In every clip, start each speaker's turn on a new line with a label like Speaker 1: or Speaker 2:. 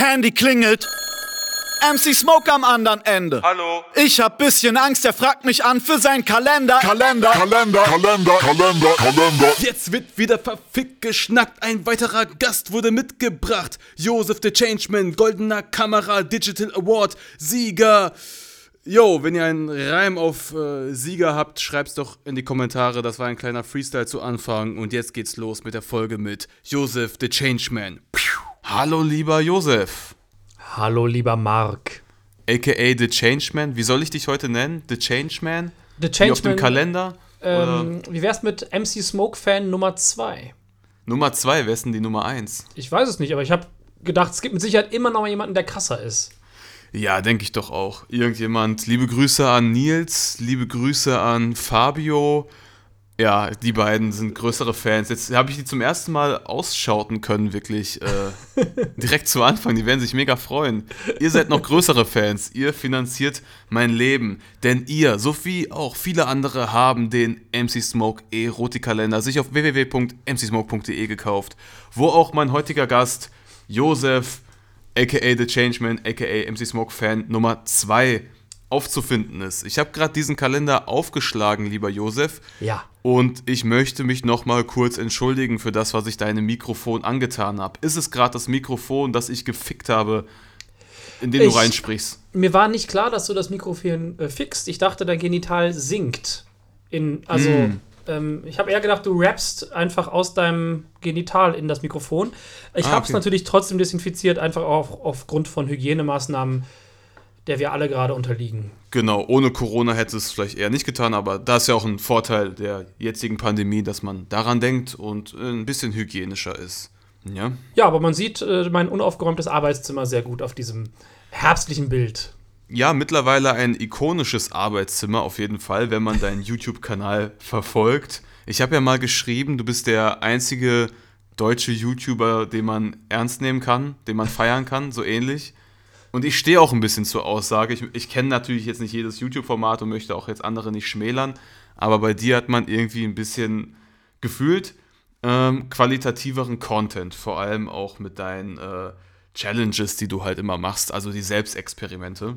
Speaker 1: Handy klingelt. MC Smoke am anderen Ende.
Speaker 2: Hallo.
Speaker 1: Ich hab bisschen Angst, er fragt mich an für seinen Kalender.
Speaker 3: Kalender, Kalender, Kalender, Kalender, Kalender.
Speaker 2: Jetzt wird wieder verfickt geschnackt. Ein weiterer Gast wurde mitgebracht. Joseph the Changeman, Goldener Kamera Digital Award, Sieger. Yo, wenn ihr einen Reim auf äh, Sieger habt, schreibt's doch in die Kommentare. Das war ein kleiner Freestyle zu Anfang. Und jetzt geht's los mit der Folge mit Joseph the Changeman. Hallo, lieber Joseph.
Speaker 4: Hallo, lieber Mark.
Speaker 2: AKA The Changeman. Wie soll ich dich heute nennen? The Changeman?
Speaker 4: The
Speaker 2: Wie auf dem
Speaker 4: Changeman.
Speaker 2: Kalender?
Speaker 4: Ähm, wie wär's mit MC Smoke Fan Nummer 2?
Speaker 2: Nummer zwei, wer ist denn die Nummer eins?
Speaker 4: Ich weiß es nicht, aber ich habe gedacht, es gibt mit Sicherheit immer noch mal jemanden, der krasser ist.
Speaker 2: Ja, denke ich doch auch. Irgendjemand. Liebe Grüße an Nils, liebe Grüße an Fabio. Ja, die beiden sind größere Fans. Jetzt habe ich die zum ersten Mal ausschauten können, wirklich. Äh, direkt zu Anfang. Die werden sich mega freuen. Ihr seid noch größere Fans. Ihr finanziert mein Leben. Denn ihr, sowie auch viele andere, haben den MC Smoke Erotikkalender sich auf www.mcsmoke.de gekauft. Wo auch mein heutiger Gast, Josef, aka The Changeman, aka MC Smoke Fan Nummer 2 aufzufinden ist. Ich habe gerade diesen Kalender aufgeschlagen, lieber Josef.
Speaker 4: Ja.
Speaker 2: Und ich möchte mich nochmal kurz entschuldigen für das, was ich deinem Mikrofon angetan habe. Ist es gerade das Mikrofon, das ich gefickt habe, in dem
Speaker 4: Ich-
Speaker 2: du reinsprichst?
Speaker 4: Mir war nicht klar, dass du das Mikrofon äh, fixt. Ich dachte, dein Genital sinkt. In, also,
Speaker 2: Hm.
Speaker 4: ähm, ich habe eher gedacht, du rappst einfach aus deinem Genital in das Mikrofon. Ich
Speaker 2: Ah,
Speaker 4: habe es
Speaker 2: okay.
Speaker 4: natürlich trotzdem desinfiziert, einfach auch aufgrund von Hygienemaßnahmen, der wir alle gerade unterliegen.
Speaker 2: Genau, ohne Corona hätte es vielleicht eher nicht getan, aber da ist ja auch ein Vorteil der jetzigen Pandemie, dass man daran denkt und äh, ein bisschen hygienischer ist. Ja.
Speaker 4: Ja, aber man sieht äh, mein unaufgeräumtes Arbeitszimmer sehr gut auf diesem herbstlichen Bild.
Speaker 2: Ja, mittlerweile ein ikonisches Arbeitszimmer auf jeden Fall, wenn man deinen YouTube-Kanal verfolgt. Ich habe ja mal geschrieben, du bist der einzige deutsche YouTuber, den man ernst nehmen kann, den man feiern kann, so ähnlich. Und ich stehe auch ein bisschen zur Aussage. Ich, ich kenne natürlich jetzt nicht jedes YouTube-Format und möchte auch jetzt andere nicht schmälern, aber bei dir hat man irgendwie ein bisschen gefühlt ähm, qualitativeren Content, vor allem auch mit deinen äh, Challenges, die du halt immer machst, also die Selbstexperimente.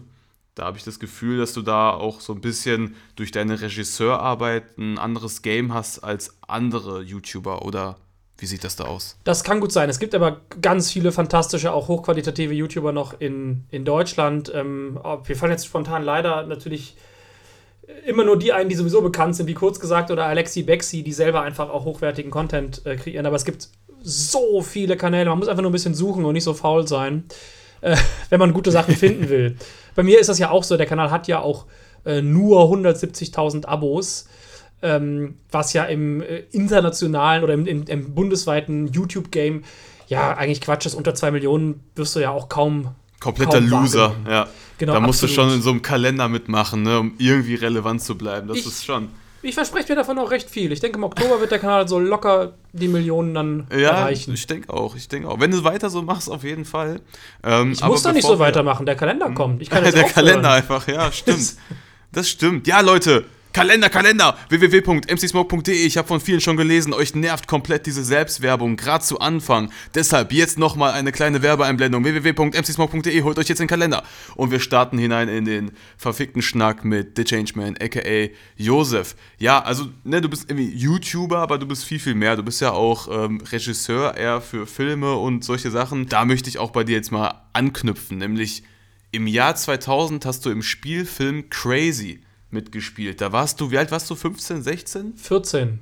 Speaker 2: Da habe ich das Gefühl, dass du da auch so ein bisschen durch deine Regisseurarbeit ein anderes Game hast als andere YouTuber oder wie sieht das da aus?
Speaker 4: Das kann gut sein. Es gibt aber ganz viele fantastische, auch hochqualitative YouTuber noch in, in Deutschland. Ähm, wir fallen jetzt spontan leider natürlich immer nur die ein, die sowieso bekannt sind, wie kurz gesagt, oder Alexi Bexi, die selber einfach auch hochwertigen Content äh, kreieren. Aber es gibt so viele Kanäle. Man muss einfach nur ein bisschen suchen und nicht so faul sein, äh, wenn man gute Sachen finden will. Bei mir ist das ja auch so. Der Kanal hat ja auch äh, nur 170.000 Abos ähm, was ja im äh, internationalen oder im, im, im bundesweiten YouTube-Game ja eigentlich Quatsch ist. Unter 2 Millionen wirst du ja auch kaum.
Speaker 2: Kompletter
Speaker 4: kaum
Speaker 2: Loser, ja.
Speaker 4: Genau,
Speaker 2: da musst du
Speaker 4: absolut.
Speaker 2: schon in so einem Kalender mitmachen, ne, um irgendwie relevant zu bleiben. Das
Speaker 4: Ich-
Speaker 2: ist schon.
Speaker 4: Ich verspreche mir davon auch recht viel. Ich denke, im Oktober wird der Kanal so locker die Millionen dann
Speaker 2: Ja,
Speaker 4: erreichen.
Speaker 2: ich denke auch, ich denke auch. Wenn du weiter so machst, auf jeden Fall. Ähm,
Speaker 4: Ich muss doch nicht so weitermachen. Der Kalender kommt. Ich kann jetzt
Speaker 2: Der
Speaker 4: aufhören.
Speaker 2: Kalender einfach, ja, stimmt. Das stimmt. Ja, Leute, Kalender, Kalender, www.mcsmoke.de. Ich habe von vielen schon gelesen, euch nervt komplett diese Selbstwerbung, gerade zu Anfang. Deshalb jetzt nochmal eine kleine Werbeeinblendung. www.mcsmoke.de, holt euch jetzt den Kalender. Und wir starten hinein in den verfickten Schnack mit The Changeman, aka Josef. Ja, also, ne, du bist irgendwie YouTuber, aber du bist viel, viel mehr. Du bist ja auch ähm, Regisseur eher für Filme und solche Sachen. Da möchte ich auch bei dir jetzt mal anknüpfen, nämlich im Jahr 2000 hast du im Spielfilm Crazy mitgespielt. Da warst du, wie alt warst du? 15, 16?
Speaker 4: 14.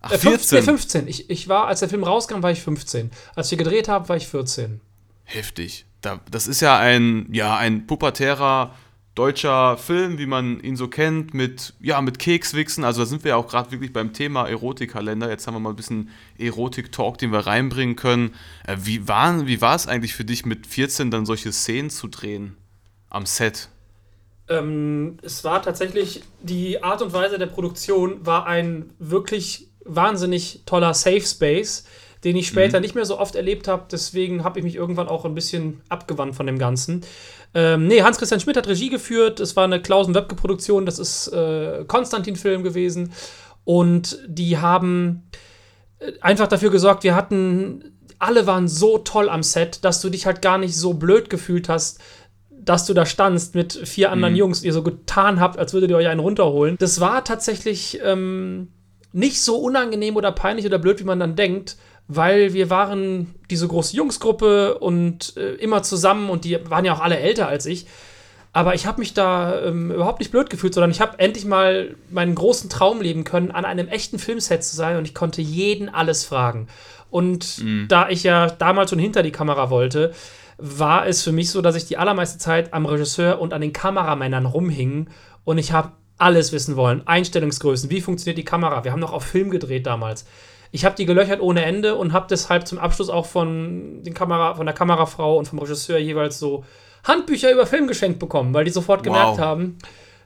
Speaker 2: Ach,
Speaker 4: Äh, 15,
Speaker 2: 14.
Speaker 4: nee, 15. Ich, ich war, als der Film rauskam, war ich 15. Als wir gedreht haben, war ich 14.
Speaker 2: Heftig. Da, das ist ja ein, ja, ein pubertärer deutscher Film, wie man ihn so kennt, mit, ja, mit Kekswichsen. Also da sind wir ja auch gerade wirklich beim Thema Erotikkalender. Jetzt haben wir mal ein bisschen Erotik-Talk, den wir reinbringen können. Äh, wie, war, wie war es eigentlich für dich, mit 14 dann solche Szenen zu drehen am Set?
Speaker 4: Ähm, es war tatsächlich, die Art und Weise der Produktion war ein wirklich wahnsinnig toller Safe Space, den ich später nicht mehr so oft erlebt habe. Deswegen habe ich mich irgendwann auch ein bisschen abgewandt von dem Ganzen. Ähm, nee, Hans-Christian Schmidt hat Regie geführt. Es war eine Klausen-Webke-Produktion. Das ist äh, Konstantin-Film gewesen. Und die haben äh, einfach dafür gesorgt, wir hatten alle waren so toll am Set, dass du dich halt gar nicht so blöd gefühlt hast, dass du da standst mit vier anderen Jungs, ihr so getan habt, als würdet ihr euch einen runterholen. Das war tatsächlich ähm, nicht so unangenehm oder peinlich oder blöd, wie man dann denkt, weil wir waren diese große Jungsgruppe und äh, immer zusammen und die waren ja auch alle älter als ich. Aber ich habe mich da ähm, überhaupt nicht blöd gefühlt, sondern ich habe endlich mal meinen großen Traum leben können, an einem echten Filmset zu sein und ich konnte jeden alles fragen. Und da ich ja damals schon hinter die Kamera wollte, war es für mich so, dass ich die allermeiste Zeit am Regisseur und an den Kameramännern rumhing und ich habe alles wissen wollen. Einstellungsgrößen, wie funktioniert die Kamera? Wir haben noch auf Film gedreht damals. Ich habe die gelöchert ohne Ende und habe deshalb zum Abschluss auch von, den Kamera, von der Kamerafrau und vom Regisseur jeweils so Handbücher über Film geschenkt bekommen, weil die sofort gemerkt
Speaker 2: Wow.
Speaker 4: haben,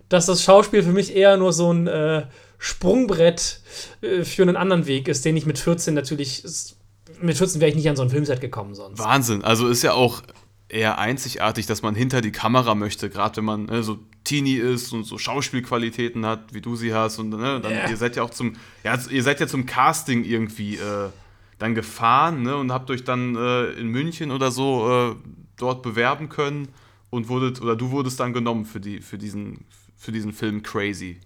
Speaker 4: dass das Schauspiel für mich eher nur so ein äh, Sprungbrett äh, für einen anderen Weg ist, den ich mit 14 natürlich. Mit 14 wäre ich nicht an so ein Filmset gekommen sonst.
Speaker 2: Wahnsinn. Also ist ja auch eher einzigartig, dass man hinter die Kamera möchte, gerade wenn man ne, so Teenie ist und so Schauspielqualitäten hat, wie du sie hast. Und ne, dann,
Speaker 4: Ja.
Speaker 2: ihr seid ja auch zum, ja, ihr seid ja zum Casting irgendwie äh, dann gefahren ne, und habt euch dann äh, in München oder so äh, dort bewerben können und wurdet, oder du wurdest dann genommen für, die, für, diesen, für diesen Film Crazy.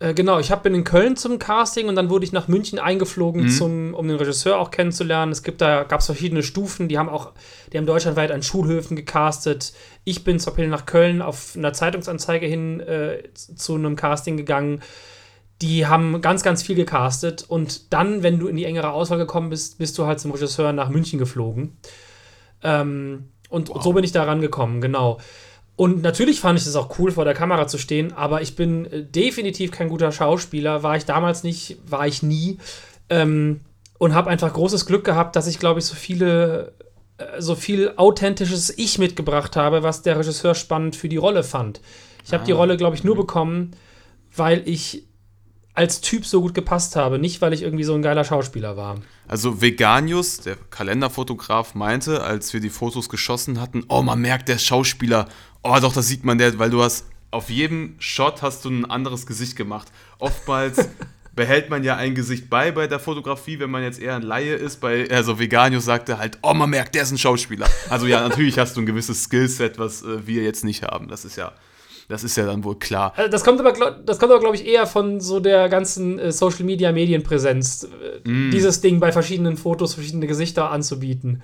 Speaker 4: Äh, genau, ich hab, bin in Köln zum Casting und dann wurde ich nach München eingeflogen,
Speaker 2: Mhm.
Speaker 4: zum, um den Regisseur auch kennenzulernen. Es gibt da gab es verschiedene Stufen, die haben auch, die haben deutschlandweit an Schulhöfen gecastet. Ich bin zur Beispiel nach Köln auf einer Zeitungsanzeige hin äh, zu einem Casting gegangen. Die haben ganz, ganz viel gecastet und dann, wenn du in die engere Auswahl gekommen bist, bist du halt zum Regisseur nach München geflogen. Ähm, und, und so bin ich da rangekommen, genau. Und natürlich fand ich es auch cool, vor der Kamera zu stehen, aber ich bin äh, definitiv kein guter Schauspieler. War ich damals nicht, war ich nie. Ähm, und habe einfach großes Glück gehabt, dass ich, glaube ich, so viele, äh, so viel authentisches Ich mitgebracht habe, was der Regisseur spannend für die Rolle fand. Ich habe die Rolle, glaube ich, nur bekommen, weil ich als Typ so gut gepasst habe, nicht weil ich irgendwie so ein geiler Schauspieler war.
Speaker 2: Also Veganius, der Kalenderfotograf, meinte, als wir die Fotos geschossen hatten, oh, man merkt, der Schauspieler. Oh, doch, das sieht man, der, weil du hast auf jedem Shot hast du ein anderes Gesicht gemacht. Oftmals behält man ja ein Gesicht bei bei der Fotografie, wenn man jetzt eher ein Laie ist. Bei, also Veganius sagte halt, oh, man merkt, der ist ein Schauspieler. Also ja, natürlich hast du ein gewisses Skillset, was äh, wir jetzt nicht haben. Das ist ja, das ist ja dann wohl klar.
Speaker 4: Also das kommt aber, glaub- das kommt aber, glaube ich, eher von so der ganzen äh, Social Media Medienpräsenz, äh, dieses Ding bei verschiedenen Fotos verschiedene Gesichter anzubieten.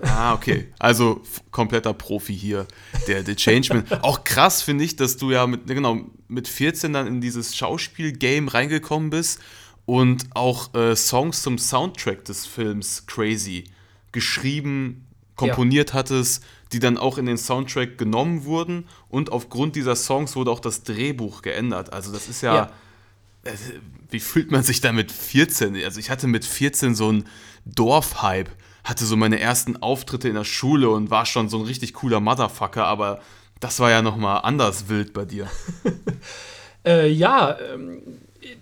Speaker 2: Ah, okay. Also kompletter Profi hier, der, der Changeman. Auch krass finde ich, dass du ja mit, genau, mit 14 dann in dieses Schauspiel-Game reingekommen bist und auch äh, Songs zum Soundtrack des Films Crazy geschrieben, komponiert hattest, die dann auch in den Soundtrack genommen wurden und aufgrund dieser Songs wurde auch das Drehbuch geändert. Also das ist ja,
Speaker 4: Ja.
Speaker 2: äh, wie fühlt man sich da mit 14? Also ich hatte mit 14 so einen Dorfhype, hatte so meine ersten Auftritte in der Schule und war schon so ein richtig cooler Motherfucker, aber das war ja noch mal anders wild bei dir.
Speaker 4: Äh, ja, ähm,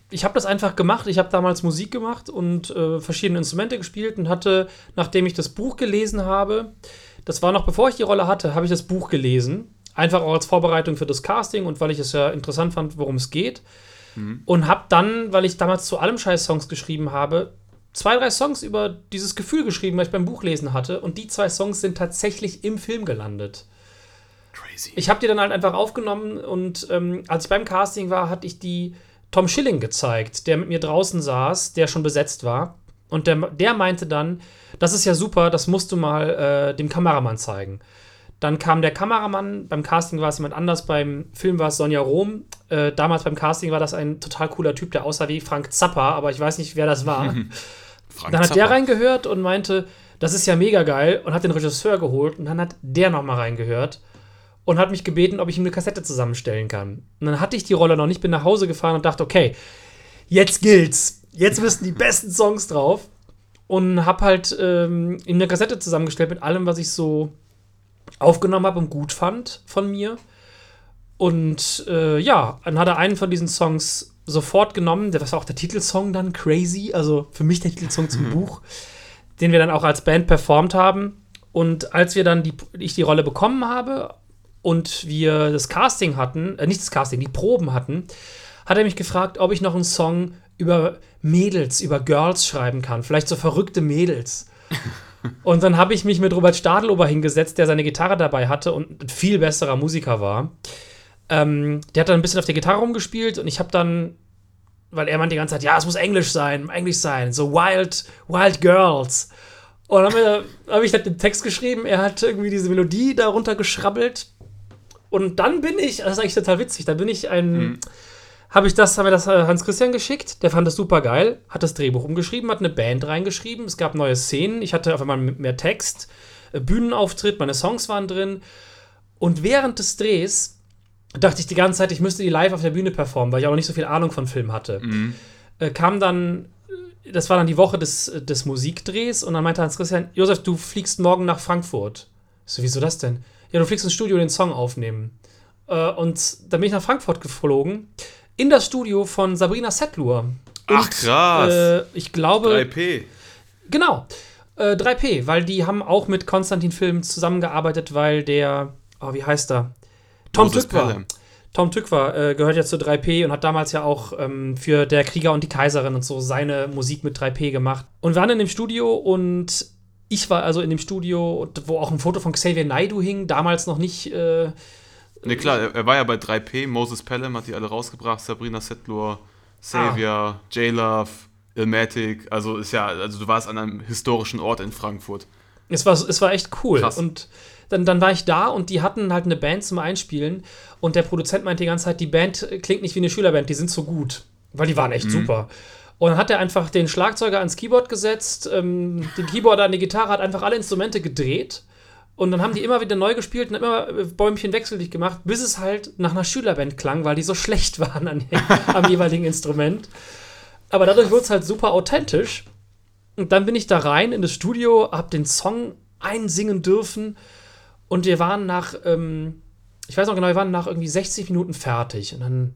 Speaker 4: ich habe das einfach gemacht. Ich habe damals Musik gemacht und äh, verschiedene Instrumente gespielt und hatte, nachdem ich das Buch gelesen habe, das war noch bevor ich die Rolle hatte, habe ich das Buch gelesen. Einfach auch als Vorbereitung für das Casting und weil ich es ja interessant fand, worum es geht. Und habe dann, weil ich damals zu allem Scheiß Songs geschrieben habe, zwei, drei Songs über dieses Gefühl geschrieben, was ich beim Buchlesen hatte. Und die zwei Songs sind tatsächlich im Film gelandet.
Speaker 2: Crazy.
Speaker 4: Ich habe die dann halt einfach aufgenommen und ähm, als ich beim Casting war, hatte ich die Tom Schilling gezeigt, der mit mir draußen saß, der schon besetzt war. Und der, der meinte dann, das ist ja super, das musst du mal äh, dem Kameramann zeigen. Dann kam der Kameramann, beim Casting war es jemand anders, beim Film war es Sonja Rom. Äh, damals beim Casting war das ein total cooler Typ, der aussah wie Frank Zappa, aber ich weiß nicht, wer das war.
Speaker 2: Frank
Speaker 4: Dann hat der
Speaker 2: Zappa.
Speaker 4: reingehört und meinte, das ist ja mega geil und hat den Regisseur geholt und dann hat der nochmal reingehört und hat mich gebeten, ob ich ihm eine Kassette zusammenstellen kann. Und dann hatte ich die Rolle noch nicht, bin nach Hause gefahren und dachte, okay, jetzt gilt's. Jetzt müssen die besten Songs drauf. Und hab halt ähm, ihm eine Kassette zusammengestellt mit allem, was ich so aufgenommen habe und gut fand von mir. Und äh, ja, dann hat er einen von diesen Songs sofort genommen. Das war auch der Titelsong dann, Crazy. Also für mich der Titelsong zum Buch, den wir dann auch als Band performt haben. Und als wir dann die, ich die Rolle bekommen habe und wir das Casting hatten, äh, nicht das Casting, die Proben hatten, hat er mich gefragt, ob ich noch einen Song über Mädels, über Girls schreiben kann. Vielleicht so verrückte Mädels. Und dann habe ich mich mit Robert Stadelober hingesetzt, der seine Gitarre dabei hatte und ein viel besserer Musiker war. Ähm, der hat dann ein bisschen auf der Gitarre rumgespielt und ich habe dann, weil er meinte die ganze Zeit, ja, es muss Englisch sein, Englisch sein, so Wild, Wild Girls. Und dann habe hab ich halt den Text geschrieben, er hat irgendwie diese Melodie darunter geschrabbelt. Und dann bin ich, das ist eigentlich total witzig, da bin ich ein, habe ich das, haben wir das Hans Christian geschickt, der fand das super geil, hat das Drehbuch umgeschrieben, hat eine Band reingeschrieben, es gab neue Szenen, ich hatte auf einmal mehr Text, äh, Bühnenauftritt, meine Songs waren drin. Und während des Drehs dachte ich die ganze Zeit, ich müsste die live auf der Bühne performen, weil ich auch noch nicht so viel Ahnung von Film hatte. Äh, kam dann, äh, das war dann die Woche des, äh, des Musikdrehs und dann meinte Hans Christian, Josef, du fliegst morgen nach Frankfurt. Ich so, wieso das denn? Ja, du fliegst ins Studio den Song aufnehmen. Äh, und dann bin ich nach Frankfurt geflogen, in das Studio von Sabrina Settler.
Speaker 2: Ach, krass.
Speaker 4: Äh, ich glaube,
Speaker 2: 3P.
Speaker 4: Genau. Äh, 3P, weil die haben auch mit Konstantin Film zusammengearbeitet, weil der, oh, wie heißt er? Tom Tückwer. Tom Tückwer äh, gehört ja zu 3P und hat damals ja auch ähm, für Der Krieger und die Kaiserin und so seine Musik mit 3P gemacht. Und wir waren in dem Studio und ich war also in dem Studio, wo auch ein Foto von Xavier Naidoo hing, damals noch nicht. Äh,
Speaker 2: Ne, klar, er, war ja bei 3P, Moses Pelham hat die alle rausgebracht, Sabrina Settler, Xavier, J-Love, Ilmatic, also ist ja, also du warst an einem historischen Ort in Frankfurt.
Speaker 4: Es war, es war echt cool.
Speaker 2: Krass.
Speaker 4: Und dann, dann war ich da und die hatten halt eine Band zum Einspielen. Und der Produzent meinte die ganze Zeit, die Band klingt nicht wie eine Schülerband, die sind so gut. Weil die waren echt super. Und dann hat er einfach den Schlagzeuger ans Keyboard gesetzt, ähm, den Keyboarder an die Gitarre, hat einfach alle Instrumente gedreht. Und dann haben die immer wieder neu gespielt und immer äh, Bäumchen wechselig gemacht, bis es halt nach einer Schülerband klang, weil die so schlecht waren an, am jeweiligen Instrument. Aber dadurch wurde es halt super authentisch. Und dann bin ich da rein in das Studio, hab den Song einsingen dürfen und wir waren nach, ähm, ich weiß noch genau, wir waren nach irgendwie 60 Minuten fertig. Und dann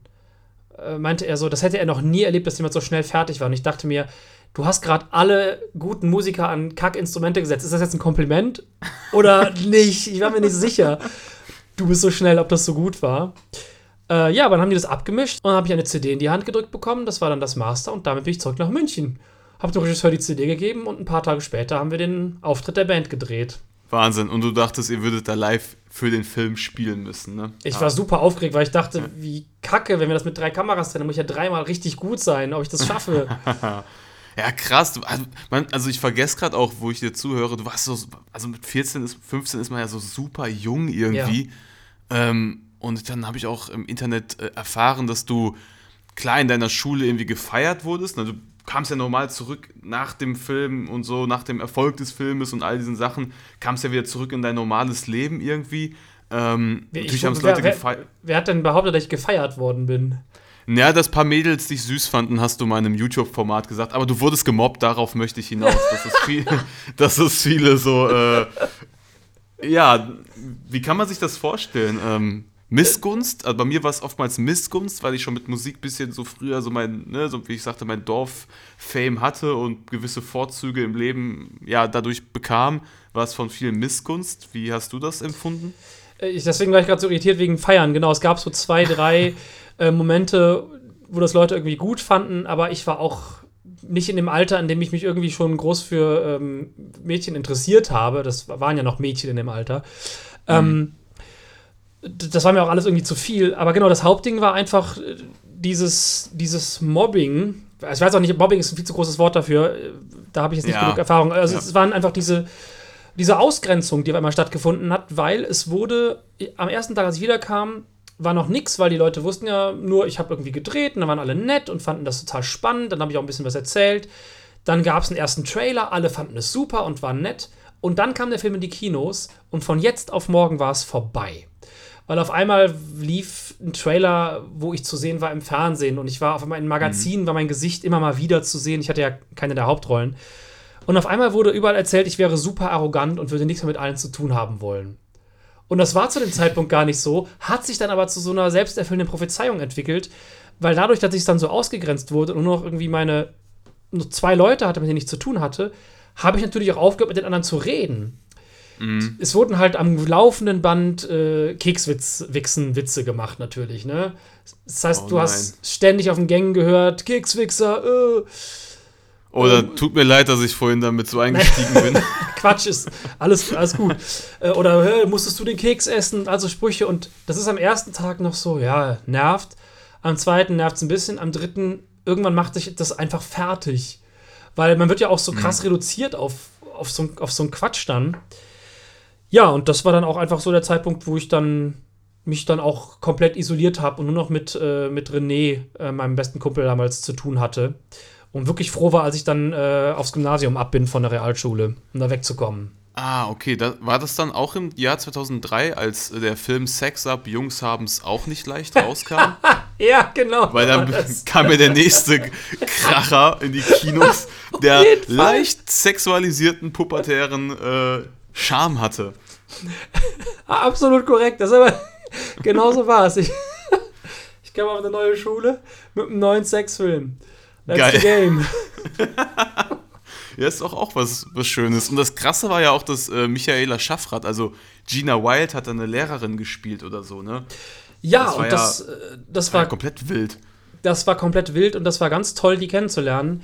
Speaker 4: äh, meinte er so, das hätte er noch nie erlebt, dass jemand so schnell fertig war. Und ich dachte mir, du hast gerade alle guten Musiker an Kackinstrumente gesetzt. Ist das jetzt ein Kompliment oder nicht? Ich war mir nicht sicher. Du bist so schnell, ob das so gut war. Äh, ja, aber dann haben die das abgemischt und dann habe ich eine CD in die Hand gedrückt bekommen. Das war dann das Master und damit bin ich zurück nach München. Hab dem Regisseur die CD gegeben und ein paar Tage später haben wir den Auftritt der Band gedreht.
Speaker 2: Wahnsinn. Und du dachtest, ihr würdet da live für den Film spielen müssen, ne?
Speaker 4: Ich war super aufgeregt, weil ich dachte, wie kacke, wenn wir das mit drei Kameras drehen, dann muss ich ja dreimal richtig gut sein, ob ich das schaffe.
Speaker 2: Ja, krass. Du, also, man, also ich vergesse gerade auch, wo ich dir zuhöre, du warst so, also mit 14, ist, 15 ist man ja so super jung irgendwie. Ähm, und dann habe ich auch im Internet äh, erfahren, dass du klar in deiner Schule irgendwie gefeiert wurdest. Na, du kamst ja normal zurück nach dem Film und so, nach dem Erfolg des Filmes und all diesen Sachen, kamst ja wieder zurück in dein normales Leben irgendwie. Ähm,
Speaker 4: Ich-
Speaker 2: natürlich haben es
Speaker 4: wer,
Speaker 2: Leute gefeiert.
Speaker 4: wer hat denn behauptet, dass ich gefeiert worden bin?
Speaker 2: Ja, dass ein paar Mädels dich süß fanden, hast du mal in einem YouTube-Format gesagt. Aber du wurdest gemobbt, darauf möchte ich hinaus. Dass es, viel, dass es viele so. Äh, ja, wie kann man sich das vorstellen? Ähm, Missgunst? Also bei mir war es oftmals Missgunst, weil ich schon mit Musik ein bisschen so früher so mein, ne, so wie ich sagte, mein Dorf-Fame hatte und gewisse Vorzüge im Leben ja dadurch bekam. War es von viel Missgunst? Wie hast du das empfunden?
Speaker 4: Äh, Ich, deswegen war ich gerade so irritiert wegen Feiern. Genau, es gab so zwei, drei äh, Momente, wo das Leute irgendwie gut fanden, aber ich war auch nicht in dem Alter, in dem ich mich irgendwie schon groß für ähm, Mädchen interessiert habe. Das waren ja noch Mädchen in dem Alter. Ähm, d- das war mir auch alles irgendwie zu viel. Aber genau, das Hauptding war einfach äh, dieses, dieses Mobbing. Ich weiß auch nicht, Mobbing ist ein viel zu großes Wort dafür. Da habe ich jetzt nicht
Speaker 2: Ja.
Speaker 4: genug Erfahrung. Also
Speaker 2: Ja.
Speaker 4: es waren einfach diese, diese Ausgrenzung, die auf einmal stattgefunden hat, weil es wurde am ersten Tag, als ich wiederkam, war noch nix, weil die Leute wussten ja nur, ich habe irgendwie gedreht und dann waren alle nett und fanden das total spannend. Dann habe ich auch ein bisschen was erzählt. Dann gab es einen ersten Trailer, alle fanden es super und waren nett. Und dann kam der Film in die Kinos und von jetzt auf morgen war es vorbei. Weil auf einmal lief ein Trailer, wo ich zu sehen war im Fernsehen und ich war auf einmal in Magazinen, war mein Gesicht immer mal wieder zu sehen. Ich hatte ja keine der Hauptrollen. Und auf einmal wurde überall erzählt, ich wäre super arrogant und würde nichts mehr mit allen zu tun haben wollen. Und das war zu dem Zeitpunkt gar nicht so, hat sich dann aber zu so einer selbsterfüllenden Prophezeiung entwickelt, weil dadurch, dass ich dann so ausgegrenzt wurde und nur noch irgendwie meine nur zwei Leute hatte, mit denen ich zu tun hatte, habe ich natürlich auch aufgehört, mit den anderen zu reden. Es wurden halt am laufenden Band äh, Kekswitz-Wichsen-Witze gemacht, natürlich, ne? Das heißt,
Speaker 2: Oh
Speaker 4: du
Speaker 2: nein.
Speaker 4: hast ständig auf den Gängen gehört, Kekswichser, äh.
Speaker 2: Oder tut mir leid, dass ich vorhin damit so eingestiegen bin.
Speaker 4: Quatsch ist alles, alles gut. Äh, Oder "Hä, musstest du den Keks essen? Also Sprüche. Und das ist am ersten Tag noch so, ja, nervt. Am zweiten nervt es ein bisschen. Am dritten, irgendwann macht sich das einfach fertig. Weil man wird ja auch so krass reduziert auf, auf, so, auf so einen Quatsch dann. Ja, und das war dann auch einfach so der Zeitpunkt, wo ich dann mich dann auch komplett isoliert habe und nur noch mit, äh, mit René, äh, meinem besten Kumpel damals, zu tun hatte. Und wirklich froh war, als ich dann äh, aufs Gymnasium ab bin von der Realschule, um da wegzukommen.
Speaker 2: Ah, okay. Da, war das dann auch im Jahr 2003, als der Film Sex Up, Jungs haben's auch nicht leicht rauskam?
Speaker 4: Ja, genau.
Speaker 2: Weil dann kam mir der nächste Kracher in die Kinos, der leicht sexualisierten, pubertären äh, Charme hatte.
Speaker 4: Ah, Absolut korrekt. Das ist aber genauso war es. Ich, ich kam auf eine neue Schule mit einem neuen Sexfilm. That's
Speaker 2: Geil.
Speaker 4: the game.
Speaker 2: Ja, ist doch auch was, was Schönes. Und das Krasse war ja auch, dass äh, Michaela Schaffrath, also Gina Wild, hat eine Lehrerin gespielt oder so, ne?
Speaker 4: Ja,
Speaker 2: Das
Speaker 4: und das, äh, das,
Speaker 2: War
Speaker 4: war,
Speaker 2: komplett wild.
Speaker 4: das war komplett wild und das war ganz toll, die kennenzulernen.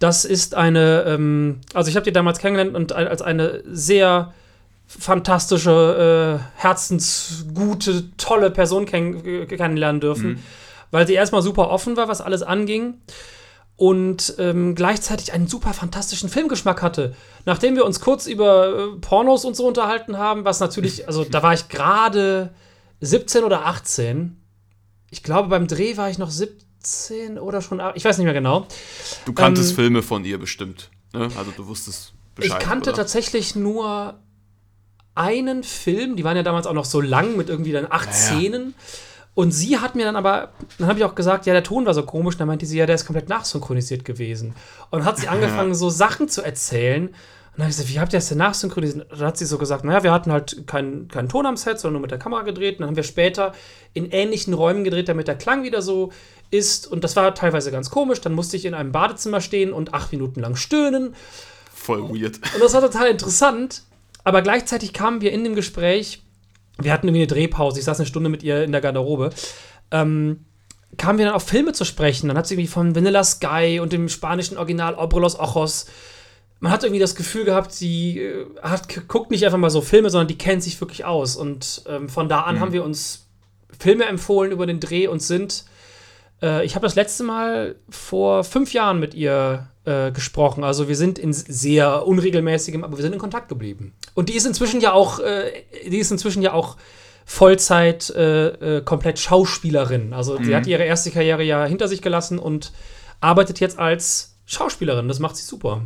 Speaker 4: Das ist eine, ähm, also ich habe die damals kennengelernt und als eine sehr fantastische, äh, herzensgute, tolle Person kenn äh, kennenlernen dürfen, weil sie erstmal super offen war, was alles anging und ähm, gleichzeitig einen super fantastischen Filmgeschmack hatte. Nachdem wir uns kurz über äh, Pornos und so unterhalten haben, was natürlich, also da war ich gerade 17 oder 18. Ich glaube, beim Dreh war ich noch 17 oder schon, ich weiß nicht mehr genau.
Speaker 2: Du kanntest
Speaker 4: Ähm,
Speaker 2: Filme von ihr bestimmt. Ne? Also du wusstest Bescheid.
Speaker 4: ich kannte
Speaker 2: oder?
Speaker 4: tatsächlich nur einen Film, die waren ja damals auch noch so lang mit irgendwie dann acht
Speaker 2: Ja, ja.
Speaker 4: Szenen. Und sie hat mir dann aber, dann habe ich auch gesagt, ja, der Ton war so komisch. Dann meinte sie, ja, der ist komplett nachsynchronisiert gewesen. Und hat sie angefangen, so Sachen zu erzählen. Und dann habe ich gesagt, wie habt ihr das denn nachsynchronisiert? Dann hat sie so gesagt, naja, wir hatten halt keinen keinen Ton am Set, sondern nur mit der Kamera gedreht. Und dann haben wir später in ähnlichen Räumen gedreht, damit der Klang wieder so ist. Und das war teilweise ganz komisch. Dann musste ich in einem Badezimmer stehen und acht Minuten lang stöhnen.
Speaker 2: Voll weird.
Speaker 4: Und das war total interessant. Aber gleichzeitig kamen wir in dem Gespräch, wir hatten irgendwie eine Drehpause, ich saß eine Stunde mit ihr in der Garderobe, ähm, kamen wir dann auf Filme zu sprechen. Dann hat sie irgendwie von Vanilla Sky und dem spanischen Original Obrelos Ojos. Man hat irgendwie das Gefühl gehabt, sie äh, hat, guckt nicht einfach mal so Filme, sondern die kennt sich wirklich aus. Und ähm, von da an haben wir uns Filme empfohlen über den Dreh und sind. Äh, ich habe das letzte Mal vor fünf Jahren mit ihr äh, gesprochen. Also wir sind in sehr unregelmäßigem, aber wir sind in Kontakt geblieben. Und die ist inzwischen ja auch, äh, die ist inzwischen ja auch Vollzeit äh, äh, komplett Schauspielerin. Also sie hat ihre erste Karriere ja hinter sich gelassen und arbeitet jetzt als Schauspielerin. Das macht sie super.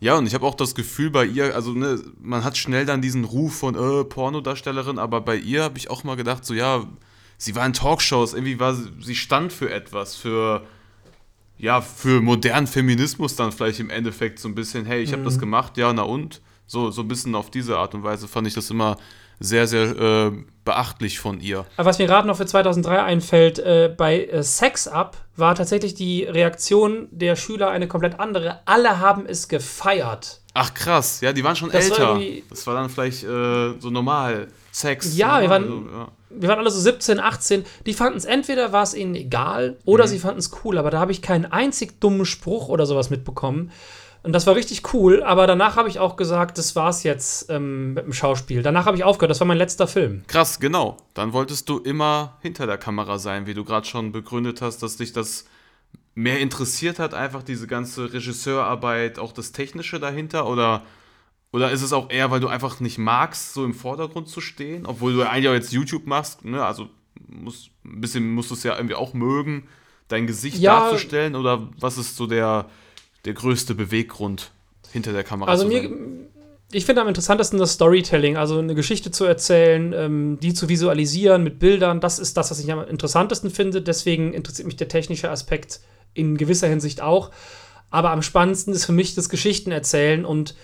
Speaker 2: Ja, und ich habe auch das Gefühl bei ihr, also ne, man hat schnell dann diesen Ruf von äh, Pornodarstellerin, aber bei ihr habe ich auch mal gedacht, so ja, sie war in Talkshows, irgendwie war sie, sie stand für etwas, für ja, für modernen Feminismus dann vielleicht im Endeffekt so ein bisschen, hey, ich habe das gemacht, ja, na und? So, so ein bisschen auf diese Art und Weise fand ich das immer sehr, sehr äh, beachtlich von ihr.
Speaker 4: Aber was mir gerade noch für 2003 einfällt, äh, bei äh, Sex Up war tatsächlich die Reaktion der Schüler eine komplett andere. Alle haben es gefeiert.
Speaker 2: Ach krass, ja, die waren schon
Speaker 4: Das war
Speaker 2: älter.
Speaker 4: irgendwie-
Speaker 2: das war dann vielleicht äh, so normal. Sex.
Speaker 4: Ja, wir
Speaker 2: normal,
Speaker 4: waren-
Speaker 2: so, ja.
Speaker 4: Wir waren alle so 17, 18. Die fanden es entweder war es ihnen egal oder sie fanden es cool. Aber da habe ich keinen einzig dummen Spruch oder sowas mitbekommen. Und das war richtig cool. Aber danach habe ich auch gesagt, das war's jetzt ähm, mit dem Schauspiel. Danach habe ich aufgehört. Das war mein letzter Film.
Speaker 2: Krass, genau. Dann wolltest du immer hinter der Kamera sein, wie du gerade schon begründet hast, dass dich das mehr interessiert hat, einfach diese ganze Regisseurarbeit, auch das Technische dahinter? Oder, oder ist es auch eher, weil du einfach nicht magst, so im Vordergrund zu stehen, obwohl du eigentlich auch jetzt YouTube machst, ne? Also muss, ein bisschen musst du es ja irgendwie auch mögen, dein Gesicht
Speaker 4: Ja.
Speaker 2: darzustellen? Oder was ist so der, der größte Beweggrund hinter der Kamera
Speaker 4: Also
Speaker 2: zu
Speaker 4: mir, ich finde am interessantesten das Storytelling, also eine Geschichte zu erzählen, ähm, die zu visualisieren mit Bildern. Das ist das, was ich am interessantesten finde. Deswegen interessiert mich der technische Aspekt in gewisser Hinsicht auch. Aber am spannendsten ist für mich das Geschichten erzählen und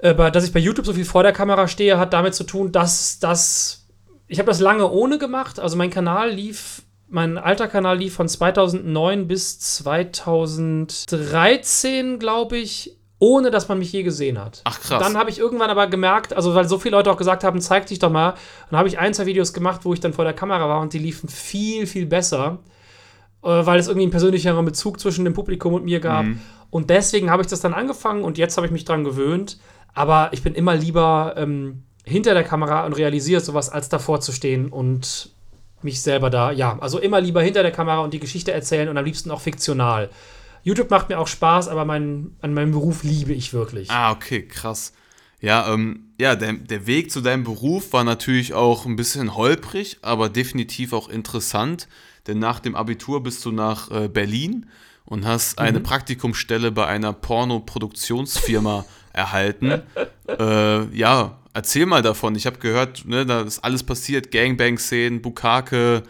Speaker 4: dass ich bei YouTube so viel vor der Kamera stehe, hat damit zu tun, dass das ich habe das lange ohne gemacht. Also mein Kanal lief, mein alter Kanal lief von 2009 bis 2013, glaube ich, ohne dass man mich je gesehen hat.
Speaker 2: Ach, krass.
Speaker 4: Dann habe ich irgendwann aber gemerkt, also weil so viele Leute auch gesagt haben, zeig dich doch mal. Dann habe ich ein, zwei Videos gemacht, wo ich dann vor der Kamera war und die liefen viel, viel besser. äh, weil es irgendwie einen persönlicheren Bezug zwischen dem Publikum und mir gab.
Speaker 2: Mhm.
Speaker 4: Und deswegen habe ich das dann angefangen und jetzt habe ich mich dran gewöhnt. Aber ich bin immer lieber ähm, hinter der Kamera und realisiere sowas, als davor zu stehen und mich selber da, ja, also immer lieber hinter der Kamera und die Geschichte erzählen und am liebsten auch fiktional. YouTube macht mir auch Spaß, aber mein, an meinem Beruf liebe ich wirklich.
Speaker 2: Ah, okay, krass. Ja, ähm, ja, der, der Weg zu deinem Beruf war natürlich auch ein bisschen holprig, aber definitiv auch interessant, denn nach dem Abitur bist du nach äh, Berlin und hast eine Praktikumsstelle bei einer Pornoproduktionsfirma erhalten. äh, ja, erzähl mal davon. Ich habe gehört, ne, da ist alles passiert, Gangbang-Szenen, Bukake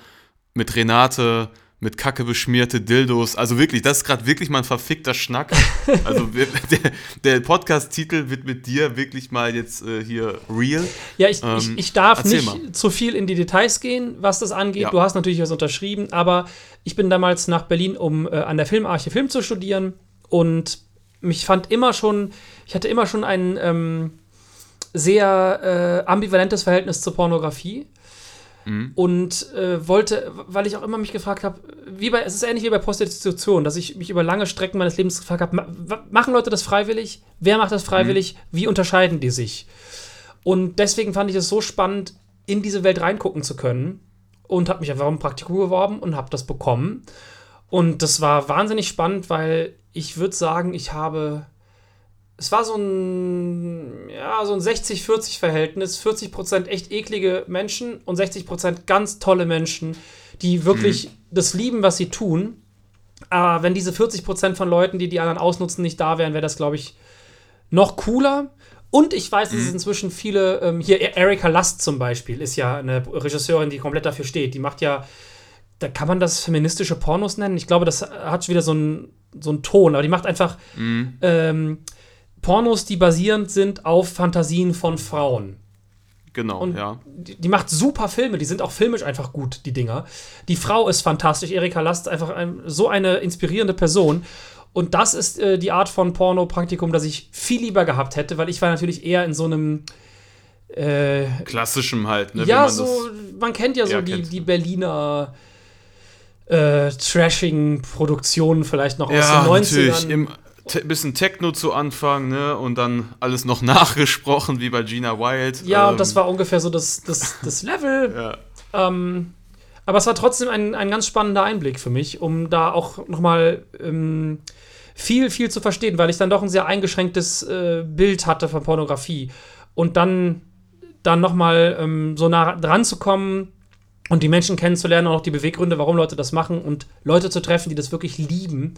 Speaker 2: mit Renate, mit Kacke beschmierte Dildos. Also wirklich, das ist gerade wirklich mal ein verfickter Schnack. Also der, der Podcast-Titel wird mit dir wirklich mal jetzt äh, hier real.
Speaker 4: Ja, ich,
Speaker 2: Ähm,
Speaker 4: ich, ich darf nicht
Speaker 2: mal.
Speaker 4: zu viel in die Details gehen, was das angeht.
Speaker 2: Ja.
Speaker 4: Du hast natürlich was unterschrieben, aber ich bin damals nach Berlin, um äh, an der Filmarche Film zu studieren und mich fand immer schon, ich hatte immer schon ein ähm, sehr äh, ambivalentes Verhältnis zur Pornografie. Und äh, wollte, weil ich auch immer mich gefragt habe, wie bei, es ist ähnlich wie bei Prostitution, dass ich mich über lange Strecken meines Lebens gefragt habe, ma machen Leute das freiwillig? Wer macht das freiwillig? Wie unterscheiden die sich? Und deswegen fand ich es so spannend, in diese Welt reingucken zu können und habe mich einfach um ein Praktikum beworben und habe das bekommen. Und das war wahnsinnig spannend, weil ich würde sagen, ich habe. Es war so ein, ja, so ein 60-40-Verhältnis. 40% echt eklige Menschen und 60% ganz tolle Menschen, die wirklich das lieben, was sie tun. Aber wenn diese 40% von Leuten, die die anderen ausnutzen, nicht da wären, wäre das, glaube ich, noch cooler. Und ich weiß, dass es inzwischen viele, ähm, hier Erika Lust zum Beispiel, ist ja eine Regisseurin, die komplett dafür steht. Die macht ja, da kann man das feministische Pornos nennen. Ich glaube, das hat wieder so einen so einen Ton, aber die macht einfach ähm, Pornos, die basierend sind auf Fantasien von Frauen.
Speaker 2: Genau,
Speaker 4: Und
Speaker 2: ja.
Speaker 4: die, die macht super Filme, die sind auch filmisch einfach gut, die Dinger. Die Frau ist fantastisch, Erika Last ist einfach ein, so eine inspirierende Person. Und das ist äh, die Art von Porno-Praktikum, das ich viel lieber gehabt hätte, weil ich war natürlich eher in so einem äh,
Speaker 2: Klassischem halt, ne?
Speaker 4: ja,
Speaker 2: man
Speaker 4: so, man kennt ja so die,
Speaker 2: kennt.
Speaker 4: die Berliner äh, Trashing-Produktionen vielleicht noch aus
Speaker 2: Ja,
Speaker 4: den 90ern.
Speaker 2: natürlich. Im te bisschen Techno zu Anfang, ne? Und dann alles noch nachgesprochen, wie bei Gina Wild.
Speaker 4: ja,
Speaker 2: Ähm,
Speaker 4: und das war ungefähr so das, das, das Level.
Speaker 2: Ja.
Speaker 4: Ähm, aber es war trotzdem ein, ein ganz spannender Einblick für mich, um da auch nochmal ähm, viel, viel zu verstehen, weil ich dann doch ein sehr eingeschränktes äh, Bild hatte von Pornografie. Und dann, dann nochmal ähm, so nah dran zu kommen und die Menschen kennenzulernen und auch die Beweggründe, warum Leute das machen und Leute zu treffen, die das wirklich lieben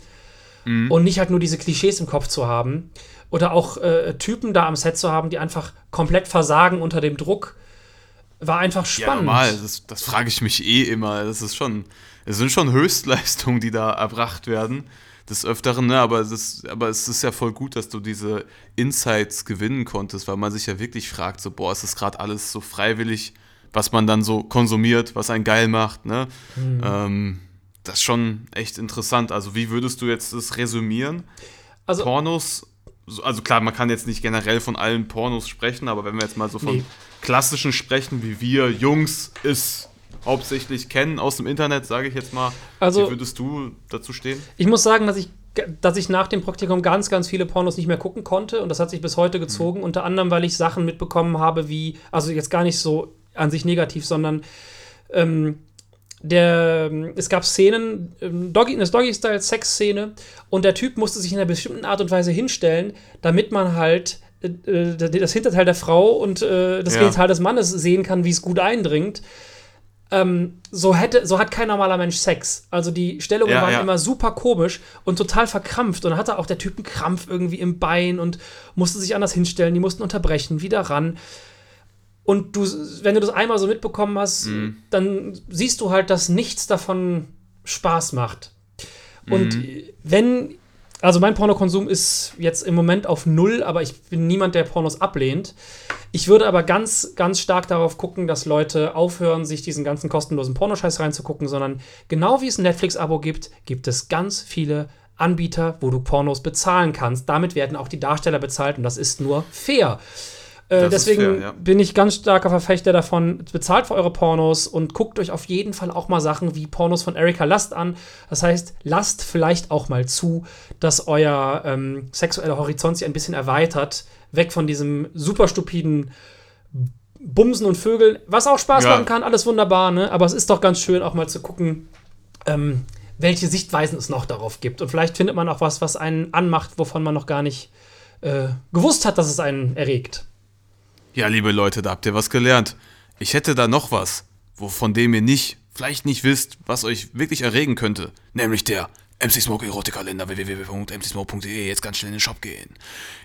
Speaker 4: und nicht halt nur diese Klischees im Kopf zu haben. Oder auch äh, Typen da am Set zu haben, die einfach komplett versagen unter dem Druck. War einfach
Speaker 2: Ja,
Speaker 4: spannend.
Speaker 2: normal. Das, das frage ich mich eh immer. Das ist schon, es sind schon Höchstleistungen, die da erbracht werden. Des Öfteren, ne? Aber es, ist, aber es ist ja voll gut, dass du diese Insights gewinnen konntest, weil man sich ja wirklich fragt, so, boah, ist das gerade alles so freiwillig, was man dann so konsumiert, was einen geil macht, ne?
Speaker 4: Mhm.
Speaker 2: Ähm, das ist schon echt interessant. Also, wie würdest du jetzt das resümieren?
Speaker 4: Also-
Speaker 2: Pornos, so- also klar, man kann jetzt nicht generell von allen Pornos sprechen, aber wenn wir jetzt mal so von
Speaker 4: Nee.
Speaker 2: klassischen sprechen, wie wir Jungs es hauptsächlich kennen aus dem Internet, sage ich jetzt mal,
Speaker 4: Also-
Speaker 2: wie würdest du dazu stehen?
Speaker 4: Ich muss sagen, dass ich, dass ich nach dem Praktikum ganz, ganz viele Pornos nicht mehr gucken konnte und das hat sich bis heute gezogen. Unter anderem, weil ich Sachen mitbekommen habe, wie, also jetzt gar nicht so an sich negativ, sondern ähm, der, es gab Szenen, ähm, Doggy, eine Doggy-Style-Sex-Szene und der Typ musste sich in einer bestimmten Art und Weise hinstellen, damit man halt äh, äh, das Hinterteil der Frau und äh, das
Speaker 2: Ja.
Speaker 4: Genital des Mannes sehen kann, wie es gut eindringt. Ähm, so, hätte, so hat kein normaler Mensch Sex. Also die Stellungen
Speaker 2: Ja,
Speaker 4: waren
Speaker 2: ja.
Speaker 4: immer super komisch und total verkrampft. Und dann hatte auch der Typ einen Krampf irgendwie im Bein und musste sich anders hinstellen. Die mussten unterbrechen, wieder ran. Und du, wenn du das einmal so mitbekommen hast,
Speaker 2: Mhm.
Speaker 4: dann siehst du halt, dass nichts davon Spaß macht. Und
Speaker 2: Mhm.
Speaker 4: wenn, also mein Pornokonsum ist jetzt im Moment auf null, aber ich bin niemand, der Pornos ablehnt. Ich würde aber ganz, ganz stark darauf gucken, dass Leute aufhören, sich diesen ganzen kostenlosen Pornoscheiß reinzugucken, sondern genau wie es ein Netflix-Abo gibt, gibt es ganz viele Anbieter, wo du Pornos bezahlen kannst. Damit werden auch die Darsteller bezahlt und das ist nur fair. Äh, deswegen
Speaker 2: fair, ja.
Speaker 4: bin ich ganz starker Verfechter davon, bezahlt für eure Pornos und guckt euch auf jeden Fall auch mal Sachen wie Pornos von Erika Last an. Das heißt, lasst vielleicht auch mal zu, dass euer ähm, sexueller Horizont sich ein bisschen erweitert, weg von diesem super stupiden Bumsen und Vögeln, was auch Spaß
Speaker 2: Ja.
Speaker 4: machen kann, alles wunderbar, ne? Aber es ist doch ganz schön, auch mal zu gucken, ähm, welche Sichtweisen es noch darauf gibt. Und vielleicht findet man auch was, was einen anmacht, wovon man noch gar nicht äh, gewusst hat, dass es einen erregt.
Speaker 2: Ja, liebe Leute, da habt ihr was gelernt. Ich hätte da noch was, wovon dem ihr nicht, vielleicht nicht wisst, was euch wirklich erregen könnte. Nämlich der MC Smoke Erotikkalender www.mcsmoke.de jetzt ganz schnell in den Shop gehen.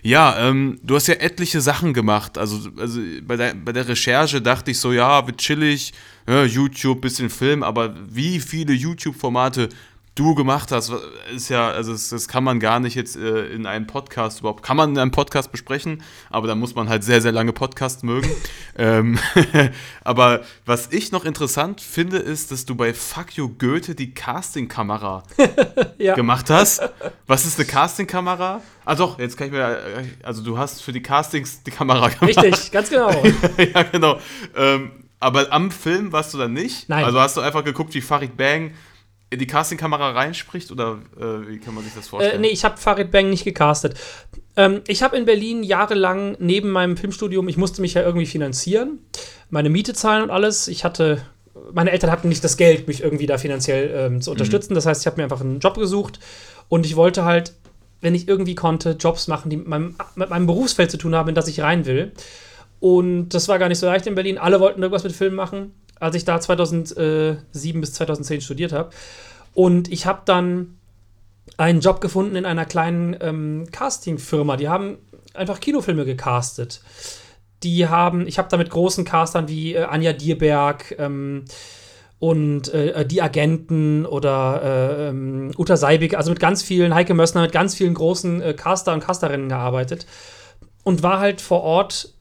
Speaker 2: Ja, ähm, du hast ja etliche Sachen gemacht. Also, also bei, der, bei der Recherche dachte ich so, ja, wird chillig, ja, YouTube, bisschen Film, aber wie viele YouTube-Formate du gemacht hast, ist ja, also das, das kann man gar nicht jetzt äh, in einem Podcast überhaupt, kann man in einem Podcast besprechen, aber da muss man halt sehr, sehr lange Podcasts mögen. ähm, aber was ich noch interessant finde, ist, dass du bei Fuck You Goethe die Castingkamera
Speaker 4: Ja.
Speaker 2: gemacht hast. Was ist eine Castingkamera? Ah doch, jetzt kann ich mir, also du hast für die Castings die Kamera gemacht.
Speaker 4: Richtig, ganz genau.
Speaker 2: ja, genau. Ähm, aber am Film warst du dann nicht?
Speaker 4: Nein.
Speaker 2: Also hast du einfach geguckt, wie Farid Bang in die Castingkamera reinspricht oder äh, wie kann man sich das
Speaker 4: Äh,
Speaker 2: vorstellen?
Speaker 4: nee, ich habe Farid Bang nicht gecastet. Ähm, ich habe in Berlin jahrelang neben meinem Filmstudium, ich musste mich ja irgendwie finanzieren, meine Miete zahlen und alles. Ich hatte, meine Eltern hatten nicht das Geld, mich irgendwie da finanziell ähm, zu unterstützen. Das heißt, ich habe mir einfach einen Job gesucht und ich wollte halt, wenn ich irgendwie konnte, Jobs machen, die mit meinem, mit meinem Berufsfeld zu tun haben, in das ich rein will. Und das war gar nicht so leicht in Berlin. Alle wollten irgendwas mit Filmen machen, als ich da 2007 bis 2010 studiert habe. Und ich habe dann einen Job gefunden in einer kleinen ähm, Castingfirma. Die haben einfach Kinofilme gecastet. Die haben, ich habe da mit großen Castern wie äh, Anja Dierberg ähm, und äh, die Agenten oder äh, ähm, Uta Seibig, also mit ganz vielen, Heike Mössner, mit ganz vielen großen äh, Caster und Casterinnen gearbeitet und war halt vor Ort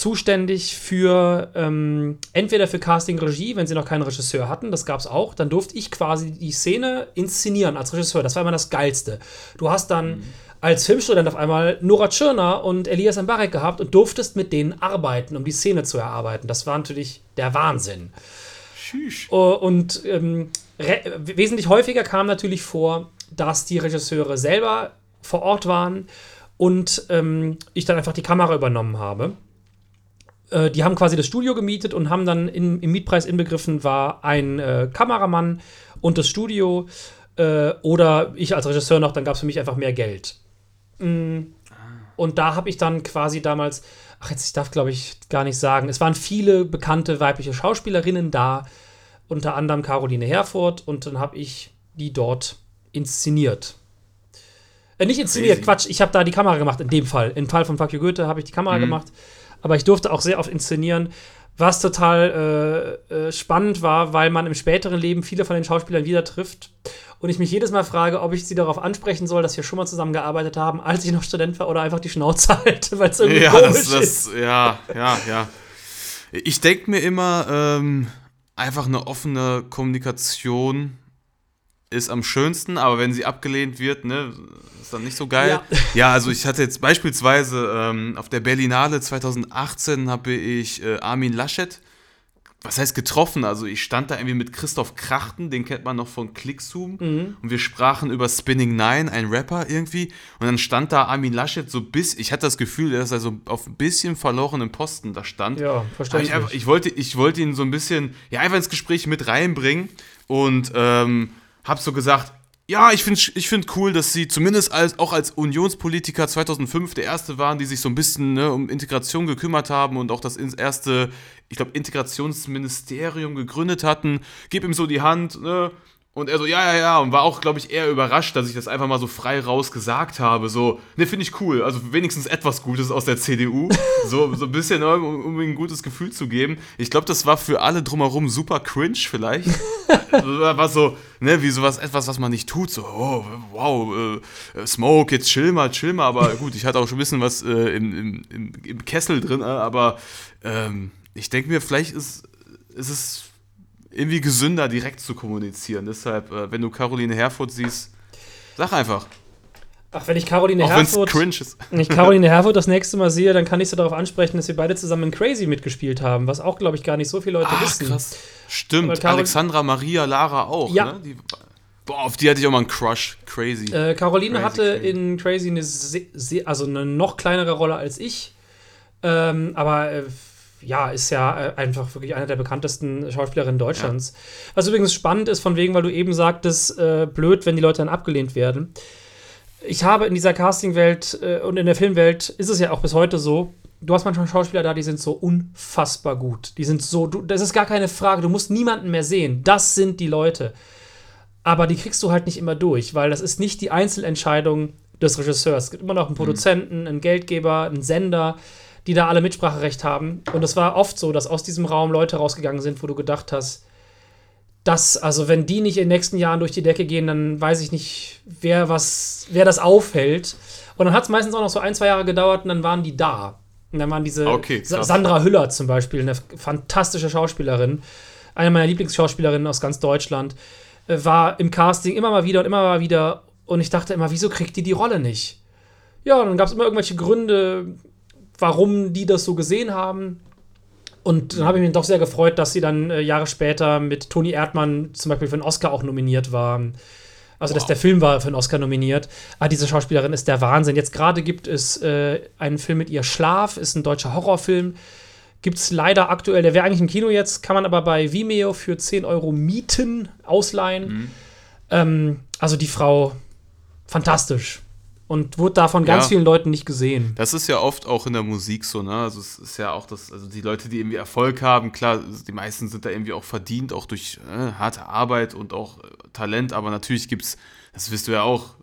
Speaker 4: zuständig für ähm, entweder für Casting-Regie, wenn sie noch keinen Regisseur hatten, das gab es auch, dann durfte ich quasi die Szene inszenieren als Regisseur. Das war immer das Geilste. Du hast dann als Filmstudent auf einmal Nora Tschirner und Elias Mbarek gehabt und durftest mit denen arbeiten, um die Szene zu erarbeiten. Das war natürlich der Wahnsinn.
Speaker 2: Tschüss.
Speaker 4: Uh, Und ähm, wesentlich häufiger kam natürlich vor, dass die Regisseure selber vor Ort waren und ähm, ich dann einfach die Kamera übernommen habe. Äh, die haben quasi das Studio gemietet und haben dann in, im Mietpreis inbegriffen war ein äh, Kameramann und das Studio äh, oder ich als Regisseur noch, dann gab es für mich einfach mehr Geld. Mm. Und da habe ich dann quasi damals, ach jetzt, ich darf glaube ich gar nicht sagen, es waren viele bekannte weibliche Schauspielerinnen da, unter anderem Caroline Herfurth und dann habe ich die dort inszeniert. Äh, nicht inszeniert,
Speaker 2: Crazy.
Speaker 4: Quatsch, ich habe da die Kamera gemacht in dem Fall. Im Fall von Fuck You Goethe habe ich die Kamera gemacht, aber ich durfte auch sehr oft inszenieren, was total äh, äh, spannend war, weil man im späteren Leben viele von den Schauspielern wieder trifft und ich mich jedes Mal frage, ob ich sie darauf ansprechen soll, dass wir schon mal zusammengearbeitet haben, als ich noch Student war oder einfach die Schnauze halte, weil es irgendwie
Speaker 2: Ja,
Speaker 4: komisch
Speaker 2: das,
Speaker 4: ist.
Speaker 2: das, ja, ja, ja. Ich denke mir immer, ähm, einfach eine offene Kommunikation ist am schönsten, aber wenn sie abgelehnt wird, ne, ist dann nicht so geil.
Speaker 4: Ja.
Speaker 2: Ja, also ich hatte jetzt beispielsweise ähm, auf der Berlinale 2018 habe ich äh, Armin Laschet, was heißt getroffen? Also ich stand da irgendwie mit Christoph Krachten, den kennt man noch von Clickzoom,
Speaker 4: Mhm.
Speaker 2: und wir sprachen über Spinning Nine, ein Rapper irgendwie, und dann stand da Armin Laschet so bis, ich hatte das Gefühl, dass er so auf ein bisschen verlorenen Posten da stand.
Speaker 4: Ja, verständlich.
Speaker 2: Ich, einfach, ich, wollte, ich wollte ihn so ein bisschen, ja, einfach ins Gespräch mit reinbringen und ähm, hab so gesagt, ja, ich finde ich find cool, dass sie zumindest als, auch als Unionspolitiker 2005 der Erste waren, die sich so ein bisschen ne, um Integration gekümmert haben und auch das erste, ich glaube, Integrationsministerium gegründet hatten. Gib ihm so die Hand, ne? Und er so, ja, ja, ja, und war auch, glaube ich, eher überrascht, dass ich das einfach mal so frei raus gesagt habe. So, ne, finde ich cool. Also wenigstens etwas Gutes aus der CDU. So, so ein bisschen, ne, um, um ihm ein gutes Gefühl zu geben. Ich glaube, das war für alle drumherum super cringe vielleicht. War so, ne, wie sowas, etwas, was man nicht tut. So, oh, wow, äh, Smoke, jetzt chill mal, chill mal. Aber gut, ich hatte auch schon ein bisschen was äh, im, im, im, im Kessel drin. Äh, aber ähm, ich denke mir, vielleicht ist, ist es irgendwie gesünder, direkt zu kommunizieren. Deshalb, äh, wenn du Caroline Herfurth siehst, sag einfach.
Speaker 4: Ach, wenn ich Caroline
Speaker 2: Auch
Speaker 4: Herfurth,
Speaker 2: cringe ist.
Speaker 4: wenn ich Caroline Herfurth das nächste Mal sehe, dann kann ich sie darauf ansprechen, dass wir beide zusammen in Crazy mitgespielt haben, was auch, glaube ich, gar nicht so viele Leute
Speaker 2: Ach,
Speaker 4: wissen.
Speaker 2: krass. Stimmt, Alexandra Maria Lara auch,
Speaker 4: Ja.
Speaker 2: ne? Die, boah, auf die hatte ich auch mal einen Crush. Crazy.
Speaker 4: Äh, Caroline
Speaker 2: Crazy,
Speaker 4: hatte
Speaker 2: crazy.
Speaker 4: in Crazy eine, also eine noch kleinere Rolle als ich. Ähm, aber äh, ja, ist ja äh, einfach wirklich eine der bekanntesten Schauspielerinnen Deutschlands. Was übrigens spannend ist, von wegen, weil du eben sagtest, äh, blöd, wenn die Leute dann abgelehnt werden. Ich habe in dieser Casting-Welt äh, und in der Filmwelt ist es ja auch bis heute so, du hast manchmal Schauspieler da, die sind so unfassbar gut. Die sind so, du, das ist gar keine Frage, du musst niemanden mehr sehen. Das sind die Leute. Aber die kriegst du halt nicht immer durch, weil das ist nicht die Einzelentscheidung des Regisseurs. Es gibt immer noch einen Produzenten, einen Geldgeber, einen Sender, die da alle Mitspracherecht haben. Und es war oft so, dass aus diesem Raum Leute rausgegangen sind, wo du gedacht hast, dass, also wenn die nicht in den nächsten Jahren durch die Decke gehen, dann weiß ich nicht, wer was, wer das aufhält. Und dann hat es meistens auch noch so ein, zwei Jahre gedauert und dann waren die da. Und dann waren diese
Speaker 2: Okay.
Speaker 4: Sandra Hüller zum Beispiel, eine fantastische Schauspielerin, eine meiner Lieblingsschauspielerinnen aus ganz Deutschland, äh, war im Casting immer mal wieder und immer mal wieder. Und ich dachte immer, wieso kriegt die die Rolle nicht? Ja, und dann gab es immer irgendwelche Gründe, warum die das so gesehen haben. Und dann habe ich mich doch sehr gefreut, dass sie dann äh, Jahre später mit Toni Erdmann zum Beispiel für einen Oscar auch nominiert war. Also, dass der Film war für einen Oscar nominiert. Ah, diese Schauspielerin ist der Wahnsinn. Jetzt gerade gibt es äh, einen Film mit ihr Schlaf, ist ein deutscher Horrorfilm. Gibt es leider aktuell, der wäre eigentlich im Kino jetzt, kann man aber bei Vimeo für 10 Euro mieten, ausleihen. Ähm, also die Frau, fantastisch. Und wurde da von ganz
Speaker 2: Ja.
Speaker 4: vielen Leuten nicht gesehen.
Speaker 2: Das ist ja oft auch in der Musik so, ne? Also es ist ja auch das, also die Leute, die irgendwie Erfolg haben, klar, die meisten sind da irgendwie auch verdient, auch durch äh, harte Arbeit und auch äh, Talent, aber natürlich gibt's, das wirst du ja auch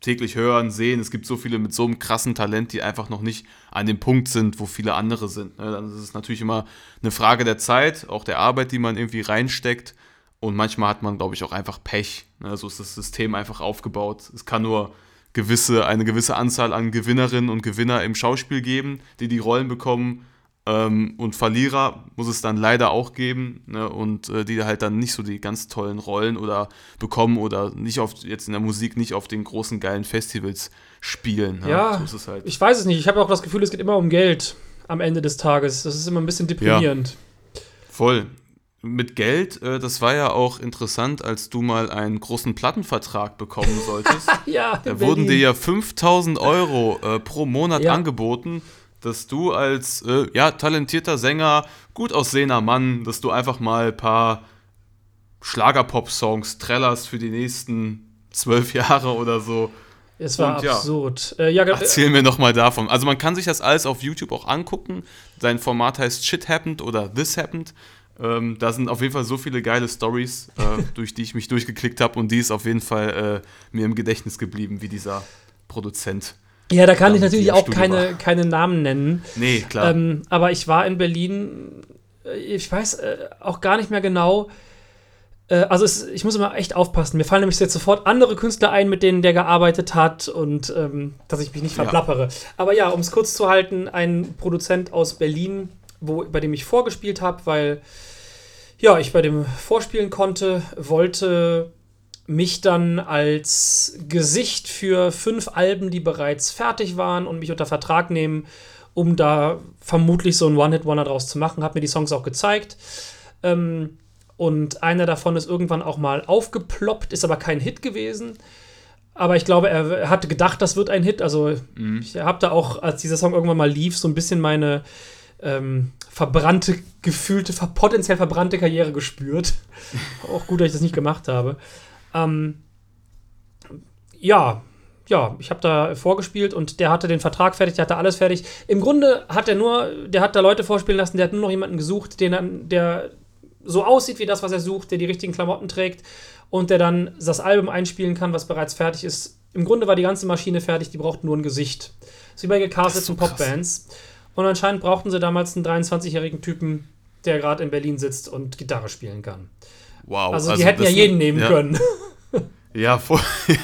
Speaker 2: täglich hören, sehen, es gibt so viele mit so einem krassen Talent, die einfach noch nicht an dem Punkt sind, wo viele andere sind. Ne? Dann ist es natürlich immer eine Frage der Zeit, auch der Arbeit, die man irgendwie reinsteckt. Und manchmal hat man, glaube ich, auch einfach Pech. Ne? So ist das System einfach aufgebaut. Es kann nur gewisse, eine gewisse Anzahl an Gewinnerinnen und Gewinner im Schauspiel geben, die die Rollen bekommen. Ähm, und Verlierer muss es dann leider auch geben. Ne? Und äh, die halt dann nicht so die ganz tollen Rollen oder bekommen oder nicht auf, jetzt in der Musik nicht auf den großen geilen Festivals spielen. Ne?
Speaker 4: Ja,
Speaker 2: so halt.
Speaker 4: Ich weiß es nicht. Ich habe auch das Gefühl, es geht immer um Geld am Ende des Tages. Das ist immer ein bisschen deprimierend.
Speaker 2: Voll. Mit Geld, äh, das war ja auch interessant, als du mal einen großen Plattenvertrag bekommen solltest.
Speaker 4: Ja,
Speaker 2: Da wurden dir ja 5000 Euro äh, pro Monat
Speaker 4: Ja.
Speaker 2: angeboten, dass du als äh, ja, talentierter Sänger, gut aussehender Mann, dass du einfach mal ein paar Schlagerpop-Songs trällerst für die nächsten zwölf Jahre oder so.
Speaker 4: Es war
Speaker 2: und ja.
Speaker 4: absurd. Äh, ja, ge-
Speaker 2: Erzähl mir noch mal davon. Also man kann sich das alles auf YouTube auch angucken. Sein Format heißt Shit Happened oder This Happened. Ähm, da sind auf jeden Fall so viele geile Stories, äh, durch die ich mich durchgeklickt habe und die ist auf jeden Fall äh, mir im Gedächtnis geblieben, wie dieser Produzent.
Speaker 4: ja, da kann
Speaker 2: Ja,
Speaker 4: ich
Speaker 2: mit
Speaker 4: natürlich auch
Speaker 2: Studio
Speaker 4: keine,
Speaker 2: war.
Speaker 4: keine Namen nennen.
Speaker 2: Nee, klar.
Speaker 4: Ähm, aber ich war in Berlin, äh, ich weiß äh, auch gar nicht mehr genau. Äh, also es, ich muss immer echt aufpassen. Mir fallen nämlich jetzt sofort andere Künstler ein, mit denen der gearbeitet hat und ähm, dass ich mich nicht
Speaker 2: Ja.
Speaker 4: verplappere. Aber ja, um es kurz zu halten, ein Produzent aus Berlin, wo, bei dem ich vorgespielt habe, weil ja, ich bei dem vorspielen konnte, wollte mich dann als Gesicht für fünf Alben, die bereits fertig waren und mich unter Vertrag nehmen, um da vermutlich so ein One-Hit-Wonder draus zu machen. Hat mir die Songs auch gezeigt. Ähm, und einer davon ist irgendwann auch mal aufgeploppt, ist aber kein Hit gewesen. Aber ich glaube, er, er hatte gedacht, das wird ein Hit. Also ich habe da auch, als dieser Song irgendwann mal lief, so ein bisschen meine ähm, verbrannte, gefühlte, potenziell verbrannte Karriere gespürt. auch gut, dass ich das nicht gemacht habe. Ähm, ja, ja, ich habe da vorgespielt und der hatte den Vertrag fertig, der hatte alles fertig. Im Grunde hat er nur, der hat da Leute vorspielen lassen, der hat nur noch jemanden gesucht, den dann, der so aussieht wie das, was er sucht, der die richtigen Klamotten trägt und der dann das Album einspielen kann, was bereits fertig ist. Im Grunde war die ganze Maschine fertig, die braucht nur ein Gesicht. Das ist wie bei gecasteten
Speaker 2: so krass.
Speaker 4: Und anscheinend brauchten sie damals einen 23-jährigen Typen, der gerade in Berlin sitzt und Gitarre spielen kann.
Speaker 2: wow.
Speaker 4: Also, die hätten ja jeden nehmen
Speaker 2: ja,
Speaker 4: können.
Speaker 2: Ja, voll.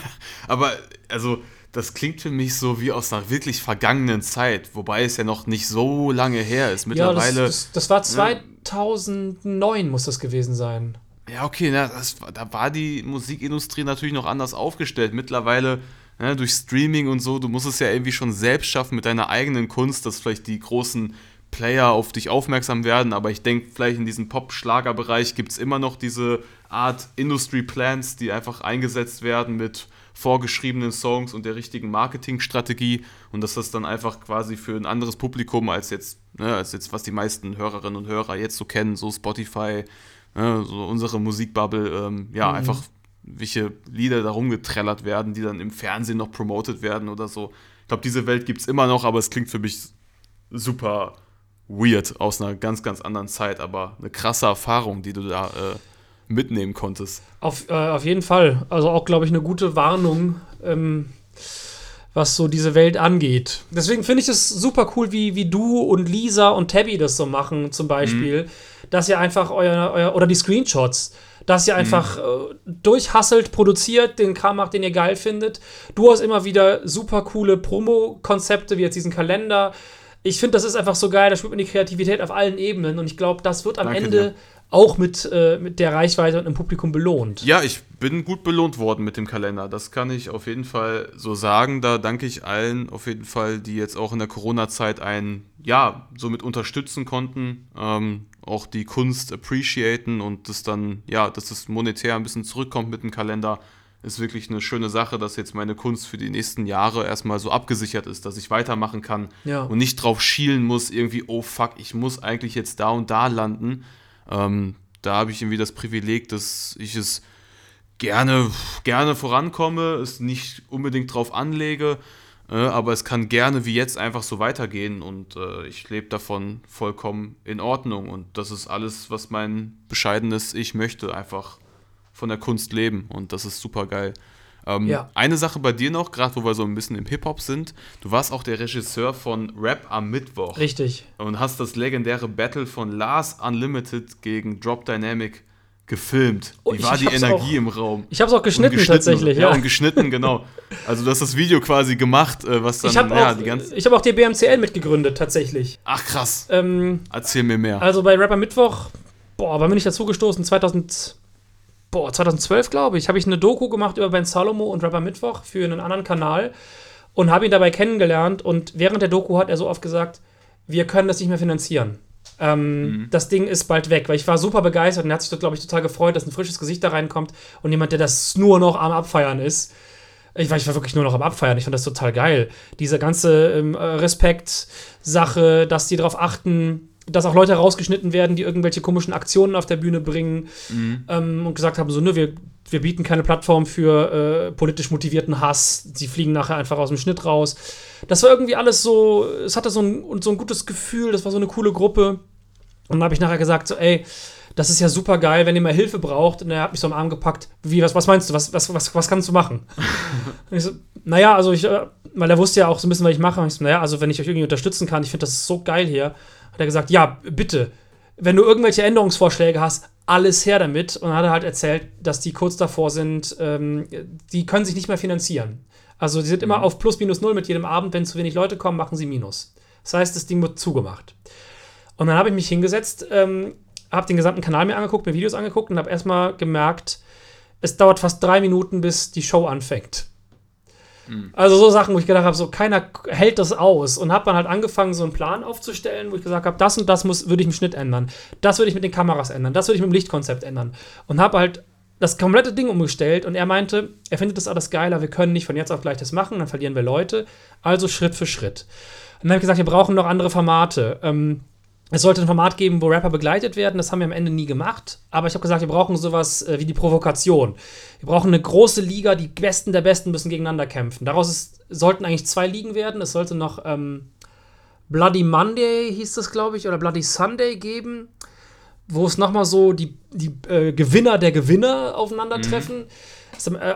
Speaker 2: Aber also das klingt für mich so wie aus einer wirklich vergangenen Zeit, wobei es ja noch nicht so lange her ist.
Speaker 4: Ja,
Speaker 2: Mittlerweile.
Speaker 4: das, das, das war 2009 muss das gewesen sein.
Speaker 2: Ja, okay, na, das, da war die Musikindustrie natürlich noch anders aufgestellt. Mittlerweile ne, durch Streaming und so, du musst es ja irgendwie schon selbst schaffen mit deiner eigenen Kunst, dass vielleicht die großen Player auf dich aufmerksam werden, aber ich denke, vielleicht in diesem Pop-Schlager-Bereich gibt es immer noch diese Art Industry-Plans, die einfach eingesetzt werden mit vorgeschriebenen Songs und der richtigen Marketingstrategie. Und dass das dann einfach quasi für ein anderes Publikum als jetzt, ne, als jetzt, was die meisten Hörerinnen und Hörer jetzt so kennen, so Spotify, ne, so unsere Musikbubble, ähm, ja, einfach welche Lieder da rumgetrellert werden, die dann im Fernsehen noch promoted werden oder so. Ich glaube, diese Welt gibt es immer noch, aber es klingt für mich super weird aus einer ganz, ganz anderen Zeit, aber eine krasse Erfahrung, die du da äh, mitnehmen konntest.
Speaker 4: Auf, äh, auf jeden Fall. Also auch, glaube ich, eine gute Warnung, ähm, was so diese Welt angeht. Deswegen finde ich es super cool, wie, wie du und Lisa und Tabby das so machen, zum Beispiel. Dass ihr einfach euer, euer oder die Screenshots, dass ihr einfach äh, durchhasselt, produziert, den Kram macht, den ihr geil findet. Du hast immer wieder super coole Promo-Konzepte, wie jetzt diesen Kalender. Ich finde, das ist einfach so geil, da spürt man die Kreativität auf allen Ebenen und ich glaube, das wird am
Speaker 2: Danke
Speaker 4: Ende
Speaker 2: dir.
Speaker 4: auch mit, äh, mit der Reichweite und dem Publikum belohnt.
Speaker 2: Ja, ich bin gut belohnt worden mit dem Kalender. Das kann ich auf jeden Fall so sagen. Da danke ich allen auf jeden Fall, die jetzt auch in der Corona-Zeit einen, ja, somit unterstützen konnten. Ähm, auch die Kunst appreciaten und das dann, ja, dass es monetär ein bisschen zurückkommt mit dem Kalender, ist wirklich eine schöne Sache, dass jetzt meine Kunst für die nächsten Jahre erstmal so abgesichert ist, dass ich weitermachen kann
Speaker 4: Ja.
Speaker 2: und nicht drauf schielen muss, irgendwie, oh fuck, ich muss eigentlich jetzt da und da landen. Ähm, da habe ich irgendwie das Privileg, dass ich es gerne, gerne vorankomme, es nicht unbedingt drauf anlege, aber es kann gerne wie jetzt einfach so weitergehen und äh, ich lebe davon vollkommen in Ordnung und das ist alles, was mein bescheidenes Ich möchte, einfach von der Kunst leben und das ist super geil. Ähm,
Speaker 4: Ja.
Speaker 2: Eine Sache bei dir noch, gerade wo wir so ein bisschen im Hip-Hop sind, du warst auch der Regisseur von Rap am Mittwoch
Speaker 4: Richtig.
Speaker 2: und hast das legendäre Battle von Lars Unlimited gegen Drop Dynamic gefilmt.
Speaker 4: Oh,
Speaker 2: Wie war die Energie
Speaker 4: auch-
Speaker 2: im Raum?
Speaker 4: Ich habe es auch
Speaker 2: Und
Speaker 4: geschnitten, tatsächlich,
Speaker 2: ja.
Speaker 4: ja.
Speaker 2: und geschnitten, genau. Also du hast das Video quasi gemacht, äh, was dann
Speaker 4: ich habe
Speaker 2: ja,
Speaker 4: auch,
Speaker 2: die ganze.
Speaker 4: ich hab auch die BMCL mitgegründet, tatsächlich.
Speaker 2: Ach krass.
Speaker 4: Ähm,
Speaker 2: Erzähl mir mehr.
Speaker 4: also bei Rapper Mittwoch, boah, wann bin ich dazugestoßen? 2000, boah, 2012, glaube ich, habe ich eine Doku gemacht über Ben Salomo und Rapper Mittwoch für einen anderen Kanal und habe ihn dabei kennengelernt. Und während der Doku hat er so oft gesagt, wir können das nicht mehr finanzieren. Ähm, Das Ding ist bald weg, weil ich war super begeistert und er hat sich, glaube ich, total gefreut, dass ein frisches Gesicht da reinkommt und jemand, der das nur noch am Abfeiern ist. Ich war, ich war wirklich nur noch am Abfeiern. Ich fand das total geil. Diese ganze ähm, äh, Respekt-Sache, dass die darauf achten, dass auch Leute rausgeschnitten werden, die irgendwelche komischen Aktionen auf der Bühne bringen ähm, und gesagt haben, so, ne, wir, wir bieten keine Plattform für äh, politisch motivierten Hass. Sie fliegen nachher einfach aus dem Schnitt raus. Das war irgendwie alles so, es hatte so ein, so ein gutes Gefühl, das war so eine coole Gruppe. Und dann habe ich nachher gesagt, so, ey, das ist ja super geil, wenn ihr mal Hilfe braucht. Und er hat mich so am Arm gepackt. Wie, was, was meinst du? Was, was, was, was kannst du machen? und ich so, naja, also ich, äh, weil er wusste ja auch so ein bisschen, was ich mache. Und ich so, naja, also wenn ich euch irgendwie unterstützen kann, ich finde das so geil hier. Hat er gesagt, ja, bitte. Wenn du irgendwelche Änderungsvorschläge hast, alles her damit. Und dann hat er halt erzählt, dass die kurz davor sind, ähm, die können sich nicht mehr finanzieren. Also die sind immer auf plus minus null mit jedem Abend. Wenn zu wenig Leute kommen, machen sie Minus. Das heißt, das Ding wird zugemacht. Und dann habe ich mich hingesetzt, ähm, habe den gesamten Kanal mir angeguckt, mir Videos angeguckt und habe erstmal gemerkt, es dauert fast drei Minuten, bis die Show anfängt. Also so Sachen, wo ich gedacht habe, so keiner hält das aus. Und habe dann halt angefangen, so einen Plan aufzustellen, wo ich gesagt habe, das und das muss, würde ich im Schnitt ändern, das würde ich mit den Kameras ändern, das würde ich mit dem Lichtkonzept ändern. Und habe halt das komplette Ding umgestellt und er meinte, er findet das alles geiler, wir können nicht von jetzt auf gleich das machen, dann verlieren wir Leute, also Schritt für Schritt. Und dann habe ich gesagt, wir brauchen noch andere Formate. Ähm, es sollte ein Format geben, wo Rapper begleitet werden. Das haben wir am Ende nie gemacht. Aber ich habe gesagt, wir brauchen sowas äh, wie die Provokation. Wir brauchen eine große Liga. Die Besten der Besten müssen gegeneinander kämpfen. Daraus ist, sollten eigentlich zwei Ligen werden. Es sollte noch ähm, Bloody Monday, hieß das, glaube ich, oder Bloody Sunday geben, wo es nochmal so die, die äh, Gewinner der Gewinner aufeinandertreffen. Das ist, äh,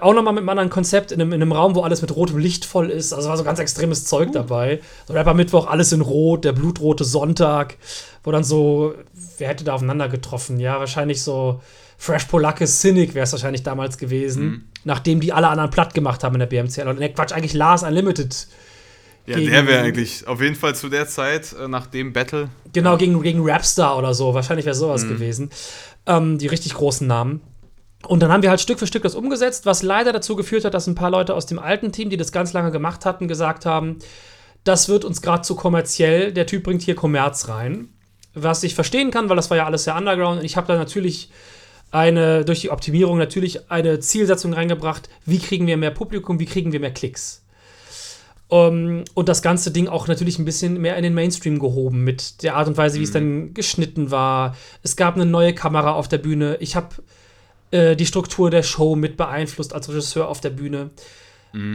Speaker 4: auch nochmal mit einem anderen Konzept in einem, in einem Raum, wo alles mit rotem Licht voll ist. Also war so ganz extremes Zeug dabei. So Rapper Mittwoch, alles in Rot, der blutrote Sonntag, wo dann so, wer hätte da aufeinander getroffen? Ja, wahrscheinlich so Fresh Polakis Cynic wäre es wahrscheinlich damals gewesen, nachdem die alle anderen platt gemacht haben in der BMCL. Und ne, Quatsch, eigentlich Lars Unlimited.
Speaker 2: Ja, der wäre eigentlich auf jeden Fall zu der Zeit, äh, nach dem Battle.
Speaker 4: Genau, gegen, gegen Rapstar oder so. Wahrscheinlich wäre sowas gewesen. Ähm, die richtig großen Namen. Und dann haben wir halt Stück für Stück das umgesetzt, was leider dazu geführt hat, dass ein paar Leute aus dem alten Team, die das ganz lange gemacht hatten, gesagt haben, das wird uns gerade zu kommerziell, der Typ bringt hier Kommerz rein. Was ich verstehen kann, weil das war ja alles sehr underground und ich habe da natürlich eine, durch die Optimierung natürlich eine Zielsetzung reingebracht, wie kriegen wir mehr Publikum, wie kriegen wir mehr Klicks. Um, und das ganze Ding auch natürlich ein bisschen mehr in den Mainstream gehoben mit der Art und Weise, wie es dann geschnitten war. Es gab eine neue Kamera auf der Bühne. Ich habe äh, die Struktur der Show mit beeinflusst als Regisseur auf der Bühne.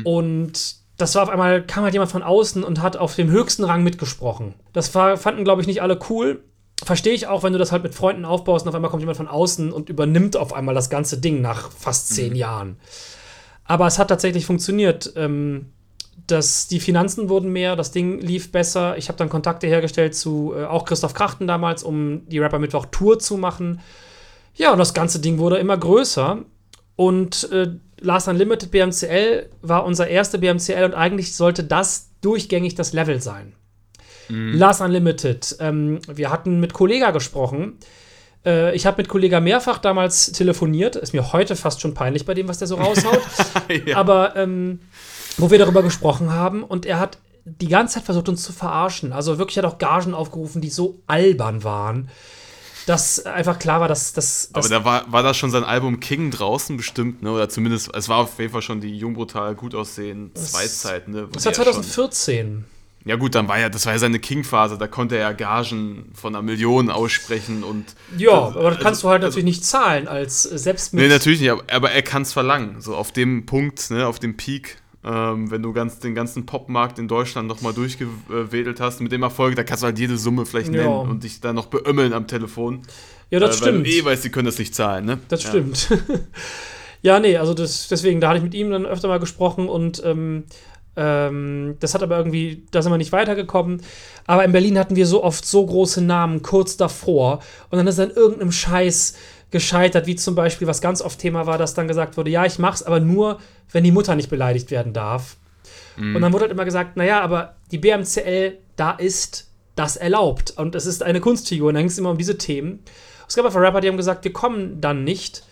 Speaker 4: Und das war auf einmal, kam halt jemand von außen und hat auf dem höchsten Rang mitgesprochen. Das war, fanden, glaube ich, nicht alle cool. Verstehe ich auch, wenn du das halt mit Freunden aufbaust und auf einmal kommt jemand von außen und übernimmt auf einmal das ganze Ding nach fast zehn Jahren. Aber es hat tatsächlich funktioniert. Ähm, das, die Finanzen wurden mehr, das Ding lief besser. Ich habe dann Kontakte hergestellt zu äh, auch Christoph Krachten damals, um die Rapper Mittwoch Tour zu machen. Ja, und das ganze Ding wurde immer größer. Und äh, Last Unlimited BMCL war unser erster BMCL und eigentlich sollte das durchgängig das Level sein. Last Unlimited. Ähm, wir hatten mit Kollega gesprochen. Äh, ich habe mit Kollega mehrfach damals telefoniert. Ist mir heute fast schon peinlich bei dem, was der so raushaut.
Speaker 2: Ja.
Speaker 4: Aber ähm, wo wir darüber gesprochen haben und er hat die ganze Zeit versucht, uns zu verarschen. Also wirklich hat auch Gagen aufgerufen, die so albern waren, dass einfach klar war, dass das.
Speaker 2: Aber da war, war da schon sein Album King draußen bestimmt, ne? Oder zumindest, es war auf jeden Fall schon die Jungbrutal gut aussehen Zweizeit, ne?
Speaker 4: das war
Speaker 2: die ja schon-
Speaker 4: 2014.
Speaker 2: Ja gut, dann war ja, das war ja seine King-Phase, da konnte er ja Gagen von einer Million aussprechen und
Speaker 4: Ja,
Speaker 2: Also-
Speaker 4: aber das kannst du halt
Speaker 2: also-
Speaker 4: natürlich nicht zahlen, als selbst mit.
Speaker 2: Nee, natürlich nicht, aber, aber er kann es verlangen. So auf dem Punkt, ne, auf dem Peak, ähm, wenn du ganz, den ganzen Popmarkt in Deutschland nochmal durchgewedelt hast, mit dem Erfolg, da kannst du halt jede Summe vielleicht
Speaker 4: Ja.
Speaker 2: nennen und dich dann noch beömmeln am Telefon.
Speaker 4: ja, das
Speaker 2: äh, Weil
Speaker 4: stimmt.
Speaker 2: du eh weißt, sie können das nicht zahlen, ne?
Speaker 4: Das
Speaker 2: ja.
Speaker 4: stimmt. ja, nee, also das, deswegen, da hatte ich mit ihm dann öfter mal gesprochen und ähm, ähm, das hat aber irgendwie, da sind wir nicht weitergekommen. Aber in Berlin hatten wir so oft so große Namen kurz davor und dann ist an irgendeinem Scheiß gescheitert, wie zum Beispiel, was ganz oft Thema war, dass dann gesagt wurde, ja, ich mach's, aber nur, wenn die Mutter nicht beleidigt werden darf. Und dann wurde halt immer gesagt, naja, aber die BMCL, da ist das erlaubt. Und es ist eine Kunstfigur. Und dann ging es immer um diese Themen. Es gab einfach Rapper, die haben gesagt, wir kommen dann nicht.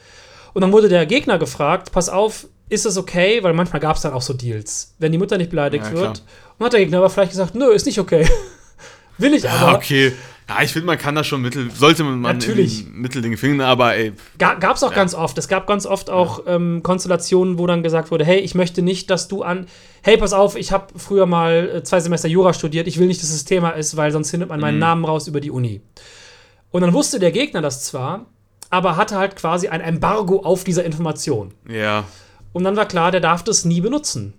Speaker 4: Und dann wurde der Gegner gefragt, pass auf, ist es okay? Weil manchmal gab es dann auch so Deals. Wenn die Mutter nicht beleidigt
Speaker 2: Ja,
Speaker 4: wird. Und hat der Gegner aber vielleicht gesagt, nö, ist nicht okay. Will ich aber.
Speaker 2: Okay. Ja, ich finde, man kann da schon Mittel, sollte man
Speaker 4: Natürlich.
Speaker 2: in Mitteldinge finden, aber ey,
Speaker 4: Ga gab es auch ganz oft. Es gab ganz oft auch ähm, Konstellationen, wo dann gesagt wurde, hey, ich möchte nicht, dass du an, hey, pass auf, ich habe früher mal äh, zwei Semester Jura studiert, ich will nicht, dass es Thema ist, weil sonst findet man meinen Namen raus über die Uni. Und dann wusste der Gegner das zwar, aber hatte halt quasi ein Embargo auf dieser Information.
Speaker 2: ja.
Speaker 4: Und dann war klar, der darf das nie benutzen.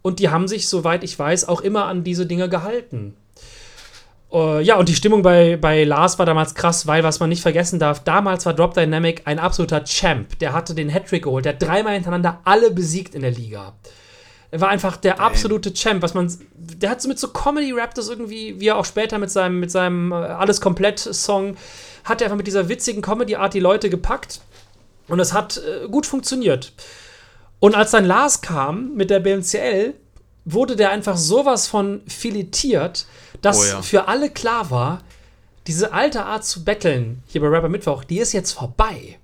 Speaker 4: Und die haben sich, soweit ich weiß, auch immer an diese Dinge gehalten. Äh, ja, und die Stimmung bei, bei Lars war damals krass, weil, was man nicht vergessen darf, damals war Drop Dynamic ein absoluter Champ. Der hatte den Hattrick geholt, der hat dreimal hintereinander alle besiegt in der Liga. Er war einfach der absolute Champ, was man. Der hat so mit so Comedy-Rap das irgendwie, wie er auch später mit seinem, mit seinem äh, Alles komplett-Song, hat er einfach mit dieser witzigen Comedy-Art die Leute gepackt. Und es hat äh, gut funktioniert. Und als dann Lars kam mit der BMCL, wurde der einfach sowas von filetiert, dass
Speaker 2: Oh ja.
Speaker 4: für alle klar war, diese alte Art zu betteln hier bei Rapper Mittwoch, die ist jetzt vorbei.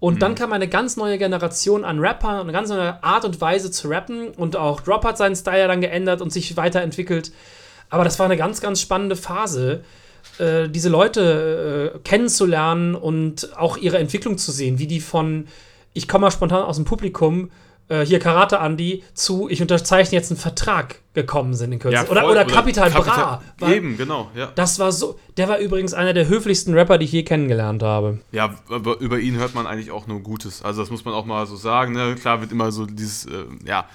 Speaker 4: Und
Speaker 2: Mhm.
Speaker 4: dann kam eine ganz neue Generation an Rappern und eine ganz neue Art und Weise zu rappen. Und auch Drop hat seinen Style dann geändert und sich weiterentwickelt. Aber das war eine ganz, ganz spannende Phase, äh, diese Leute äh, kennenzulernen und auch ihre Entwicklung zu sehen, wie die von ich komme mal spontan aus dem Publikum, äh, hier Karate Andi, zu ich unterzeichne jetzt einen Vertrag gekommen sind in Kürze.
Speaker 2: ja
Speaker 4: oder,
Speaker 2: voll,
Speaker 4: oder Capital Bra. War,
Speaker 2: Eben, genau, ja.
Speaker 4: das war so, der war übrigens einer der höflichsten Rapper, die ich je kennengelernt habe.
Speaker 2: Ja, aber über ihn hört man eigentlich auch nur Gutes. Also das muss man auch mal so sagen. Ne? Klar wird immer so dieses, äh, ja,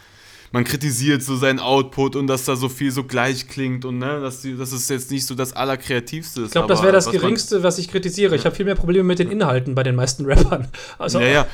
Speaker 2: man kritisiert so seinen Output und dass da so viel so gleich klingt und ne, dass, die, dass es jetzt nicht so das Allerkreativste ist.
Speaker 4: Ich glaube, das wäre das
Speaker 2: was
Speaker 4: Geringste, was ich kritisiere. Ich habe viel mehr Probleme mit den Inhalten bei den meisten Rappern. Also,
Speaker 2: Ja, ja,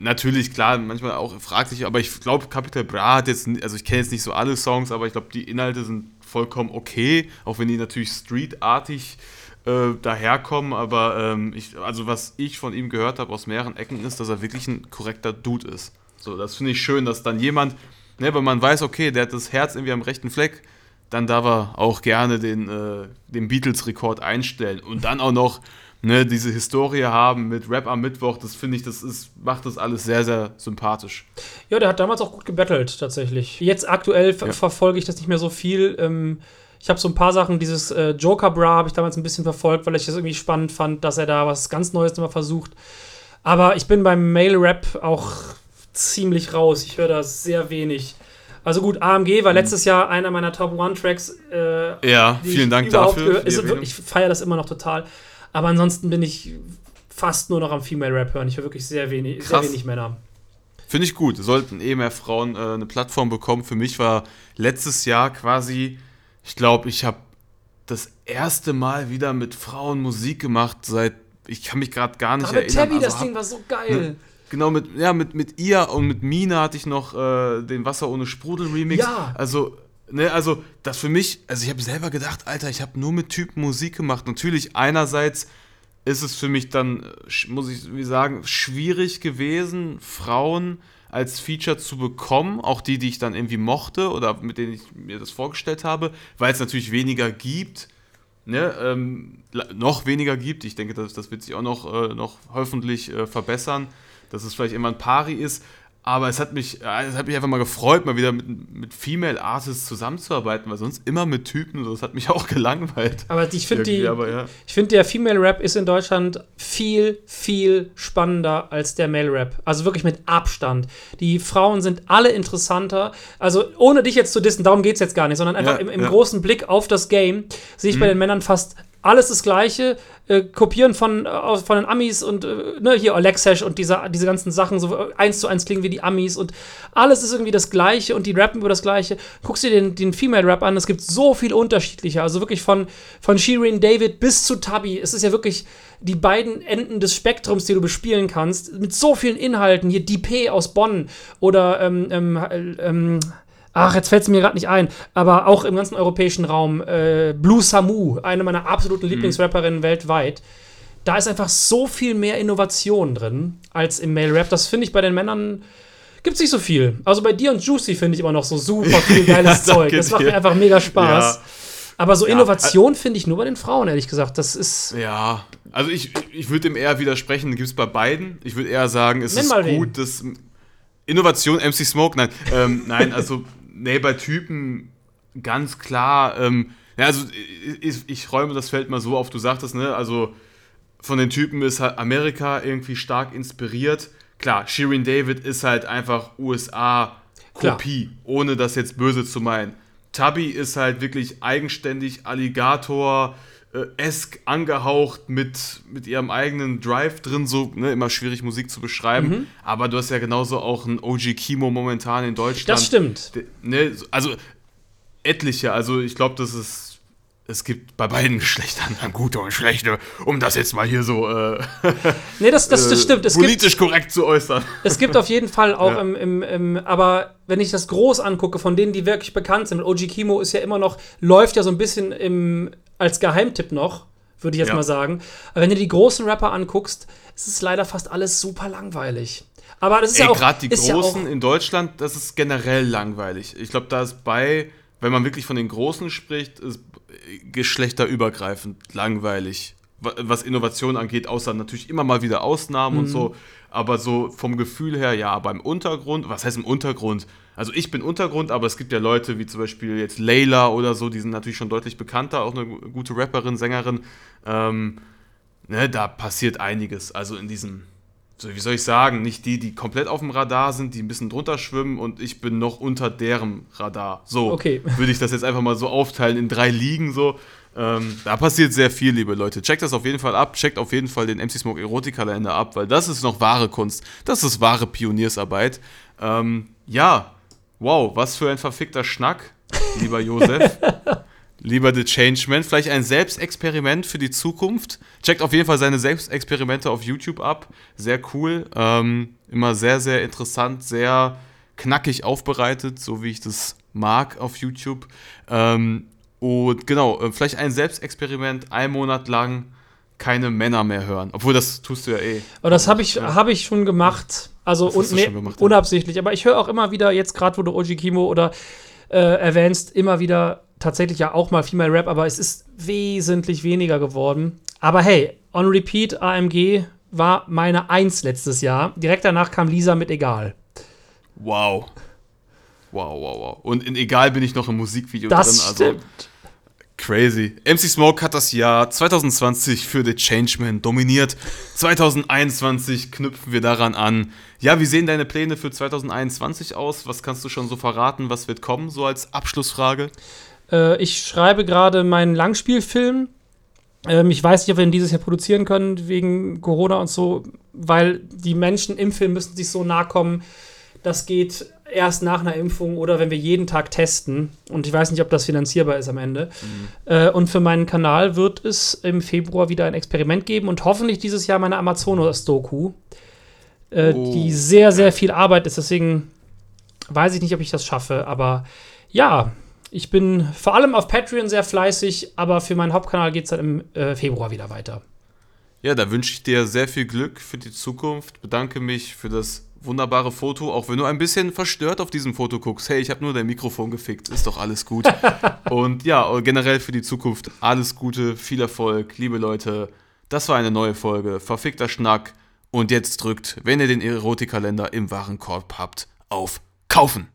Speaker 2: natürlich, klar, manchmal auch fraglich, aber ich glaube, Capital Bra hat jetzt, also ich kenne jetzt nicht so alle Songs, aber ich glaube, die Inhalte sind vollkommen okay, auch wenn die natürlich streetartig äh, daherkommen, aber ähm, ich, also was ich von ihm gehört habe aus mehreren Ecken ist, dass er wirklich ein korrekter Dude ist. So, das finde ich schön, dass dann jemand, ne, wenn man weiß, okay, der hat das Herz irgendwie am rechten Fleck, dann darf er auch gerne den, äh, den Beatles-Rekord einstellen und dann auch noch ne, diese Historie haben mit Rap am Mittwoch, das finde ich, das ist, macht das alles sehr, sehr sympathisch.
Speaker 4: Ja, der hat damals auch gut gebettelt, tatsächlich. Jetzt aktuell ver
Speaker 2: Ja.
Speaker 4: verfolge ich das nicht mehr so viel. Ähm, ich habe so ein paar Sachen, dieses äh, Joker Bra habe ich damals ein bisschen verfolgt, weil ich das irgendwie spannend fand, dass er da was ganz Neues immer versucht. Aber ich bin beim Male Rap auch ziemlich raus. Ich höre da sehr wenig. Also gut, AMG war letztes Jahr einer meiner Top One Tracks. Äh,
Speaker 2: Ja, vielen Dank dafür.
Speaker 4: Ist, ich feiere das immer noch total. Aber ansonsten bin ich fast nur noch am Female Rap hören. Ich höre wirklich sehr wenig, sehr
Speaker 2: Krass.
Speaker 4: wenig Männer.
Speaker 2: Finde ich gut. Sollten eh mehr Frauen äh, eine Plattform bekommen. Für mich war letztes Jahr quasi, ich glaube, ich habe das erste Mal wieder mit Frauen Musik gemacht, seit ich kann mich gerade gar nicht
Speaker 4: Aber mit
Speaker 2: erinnern.
Speaker 4: Tabby, das
Speaker 2: Also
Speaker 4: Ding war so geil.
Speaker 2: Genau, mit, ja, mit, mit ihr und mit Mina hatte ich noch äh, den Wasser ohne Sprudel Remix.
Speaker 4: Ja.
Speaker 2: Also, ne, also das für mich, also ich habe selber gedacht, Alter, ich habe nur mit Typen Musik gemacht. Natürlich, einerseits ist es für mich dann, äh, muss ich sagen, schwierig gewesen, Frauen als Feature zu bekommen, auch die, die ich dann irgendwie mochte oder mit denen ich mir das vorgestellt habe, weil es natürlich weniger gibt ne, ähm, noch weniger gibt. Ich denke, das, das wird sich auch noch, äh, noch hoffentlich äh, verbessern, dass es vielleicht immer ein Pari ist. Aber es hat mich, äh, es hat mich einfach mal gefreut, mal wieder mit, mit Female Artists zusammenzuarbeiten, weil sonst immer mit Typen, so, das hat mich auch gelangweilt.
Speaker 4: Aber ich finde
Speaker 2: ja.
Speaker 4: ich finde der Female Rap ist in Deutschland viel, viel spannender als der Male Rap. Also wirklich mit Abstand. Die Frauen sind alle interessanter. Also ohne dich jetzt zu dissen, darum geht es jetzt gar nicht, sondern einfach
Speaker 2: Ja,
Speaker 4: im, im
Speaker 2: ja. Mhm.
Speaker 4: großen Blick auf das Game sehe ich bei den Männern fast alles das Gleiche, äh, kopieren von, äh, aus- von den Amis und äh, ne, hier Alexesh und diese, diese ganzen Sachen, so äh, eins zu eins klingen wie die Amis und alles ist irgendwie das Gleiche und die rappen über das Gleiche. Guckst dir den, den Female Rap an, es gibt so viel unterschiedlicher, also wirklich von, von Shirin David bis zu Tubby. Es ist ja wirklich die beiden Enden des Spektrums, die du bespielen kannst, mit so vielen Inhalten. Hier DP aus Bonn oder ähm, ähm, äh, ähm, Ach, jetzt fällt es mir gerade nicht ein, aber auch im ganzen europäischen Raum, äh, Blue Samu, eine meiner absoluten Lieblingsrapperinnen weltweit. Da ist einfach so viel mehr Innovation drin als im Male Rap. Das finde ich bei den Männern gibt es nicht so viel. Also bei dir und Juicy finde ich immer noch so super viel geiles
Speaker 2: Ja,
Speaker 4: Zeug. Das macht mir einfach mega Spaß.
Speaker 2: Ja.
Speaker 4: Aber so
Speaker 2: Ja,
Speaker 4: Innovation finde ich nur bei den Frauen, ehrlich gesagt. Das ist.
Speaker 2: Ja, also ich, ich würde dem eher widersprechen, gibt es bei beiden. Ich würde eher sagen, es
Speaker 4: Nenn
Speaker 2: ist
Speaker 4: mal wen.
Speaker 2: gut, dass Innovation, MC Smoke, nein, ähm, nein, also nee, bei Typen ganz klar, ähm, ja, also ich, ich räume das Feld mal so auf, du sagtest, ne, also von den Typen ist halt Amerika irgendwie stark inspiriert. Klar, Shirin David ist halt einfach USA-Kopie, ohne das jetzt böse zu meinen. Tubby ist halt wirklich eigenständig Alligator, äh, esk angehaucht mit, mit ihrem eigenen Drive drin, so ne, immer schwierig Musik zu beschreiben.
Speaker 4: Mhm.
Speaker 2: Aber du hast ja genauso auch einen OG Kimo momentan in Deutschland.
Speaker 4: Das stimmt.
Speaker 2: De- Ne, so- also etliche, also ich glaube, das ist. Es gibt bei beiden Geschlechtern dann gute und schlechte, um das jetzt mal hier so äh,
Speaker 4: Nee, das, das, das
Speaker 2: äh,
Speaker 4: stimmt. Es gibt,
Speaker 2: politisch korrekt zu äußern.
Speaker 4: Es gibt auf jeden Fall auch
Speaker 2: Ja.
Speaker 4: im, im, im, aber wenn ich das groß angucke, von denen, die wirklich bekannt sind, OG Kimo ist ja immer noch, läuft ja so ein bisschen im, als Geheimtipp noch, würde ich jetzt
Speaker 2: Ja.
Speaker 4: mal sagen. Aber wenn du die großen Rapper anguckst, ist es leider fast alles super langweilig. Aber das ist
Speaker 2: Ey,
Speaker 4: ja auch.
Speaker 2: gerade die
Speaker 4: ja
Speaker 2: Großen
Speaker 4: auch,
Speaker 2: in Deutschland, das ist generell langweilig. Ich glaube, da ist bei, wenn man wirklich von den Großen spricht, ist geschlechterübergreifend langweilig, wa- was Innovation angeht, außer natürlich immer mal wieder Ausnahmen
Speaker 4: Mhm.
Speaker 2: und so. Aber so vom Gefühl her, ja, beim Untergrund, was heißt im Untergrund? Also ich bin Untergrund, aber es gibt ja Leute wie zum Beispiel jetzt Layla oder so, die sind natürlich schon deutlich bekannter, auch eine gu- gute Rapperin, Sängerin. Ähm, ne, da passiert einiges. Also in diesem, so wie soll ich sagen, nicht die, die komplett auf dem Radar sind, die ein bisschen drunter schwimmen und ich bin noch unter deren Radar. So
Speaker 4: Okay.
Speaker 2: würde ich das jetzt einfach mal so aufteilen in drei Ligen so. Ähm, da passiert sehr viel, liebe Leute. Checkt das auf jeden Fall ab. Checkt auf jeden Fall den MC Smoke Erotikkalender ab, weil das ist noch wahre Kunst. Das ist wahre Pioniersarbeit. Ähm, ja, wow, was für ein verfickter Schnack, lieber Josef. Lieber The Changeman, vielleicht ein Selbstexperiment für die Zukunft. Checkt auf jeden Fall seine Selbstexperimente auf YouTube ab. Sehr cool. Ähm, immer sehr, sehr interessant, sehr knackig aufbereitet, so wie ich das mag auf YouTube. Ähm, und genau, äh, vielleicht ein Selbstexperiment, ein Monat lang keine Männer mehr hören. Obwohl, das tust du ja eh.
Speaker 4: aber das habe ich,
Speaker 2: Ja.
Speaker 4: hab ich schon gemacht. Also un, nee,
Speaker 2: gemacht, ja.
Speaker 4: unabsichtlich. Aber ich höre auch immer wieder, jetzt gerade wo du OG Kimo oder äh, erwähnst, immer wieder tatsächlich ja auch mal Female Rap, aber es ist wesentlich weniger geworden. Aber hey, On Repeat AMG war meine Eins letztes Jahr. Direkt danach kam Lisa mit Egal.
Speaker 2: Wow. Wow, wow, wow. Und in Egal bin ich noch im Musikvideo
Speaker 4: Das
Speaker 2: drin. Also
Speaker 4: stimmt.
Speaker 2: Crazy. MC Smoke hat das Jahr 2020 für The Changeman dominiert. 2021 knüpfen wir daran an. Ja, wie sehen deine Pläne für 2021 aus? Was kannst du schon so verraten? Was wird kommen, so als Abschlussfrage?
Speaker 4: Äh, ich schreibe gerade meinen Langspielfilm. Ähm, ich weiß nicht, ob wir ihn dieses Jahr produzieren können, wegen Corona und so, weil die Menschen im Film müssen sich so nahe kommen. Das geht erst nach einer Impfung oder wenn wir jeden Tag testen. Und ich weiß nicht, ob das finanzierbar ist am Ende. Äh, und für meinen Kanal wird es im Februar wieder ein Experiment geben und hoffentlich dieses Jahr meine Amazonas-Doku, äh,
Speaker 2: Oh,
Speaker 4: die sehr, sehr viel Arbeit ist. Deswegen weiß ich nicht, ob ich das schaffe. Aber ja, ich bin vor allem auf Patreon sehr fleißig, aber für meinen Hauptkanal geht es dann im äh, Februar wieder weiter.
Speaker 2: Ja, da wünsche ich dir sehr viel Glück für die Zukunft. Bedanke mich für das wunderbare Foto, auch wenn du ein bisschen verstört auf diesem Foto guckst. Hey, ich habe nur dein Mikrofon gefickt, ist doch alles gut. Und ja, generell für die Zukunft alles Gute, viel Erfolg, liebe Leute. Das war eine neue Folge, verfickter Schnack. Und jetzt drückt, wenn ihr den Erotikkalender im Warenkorb habt, auf Kaufen.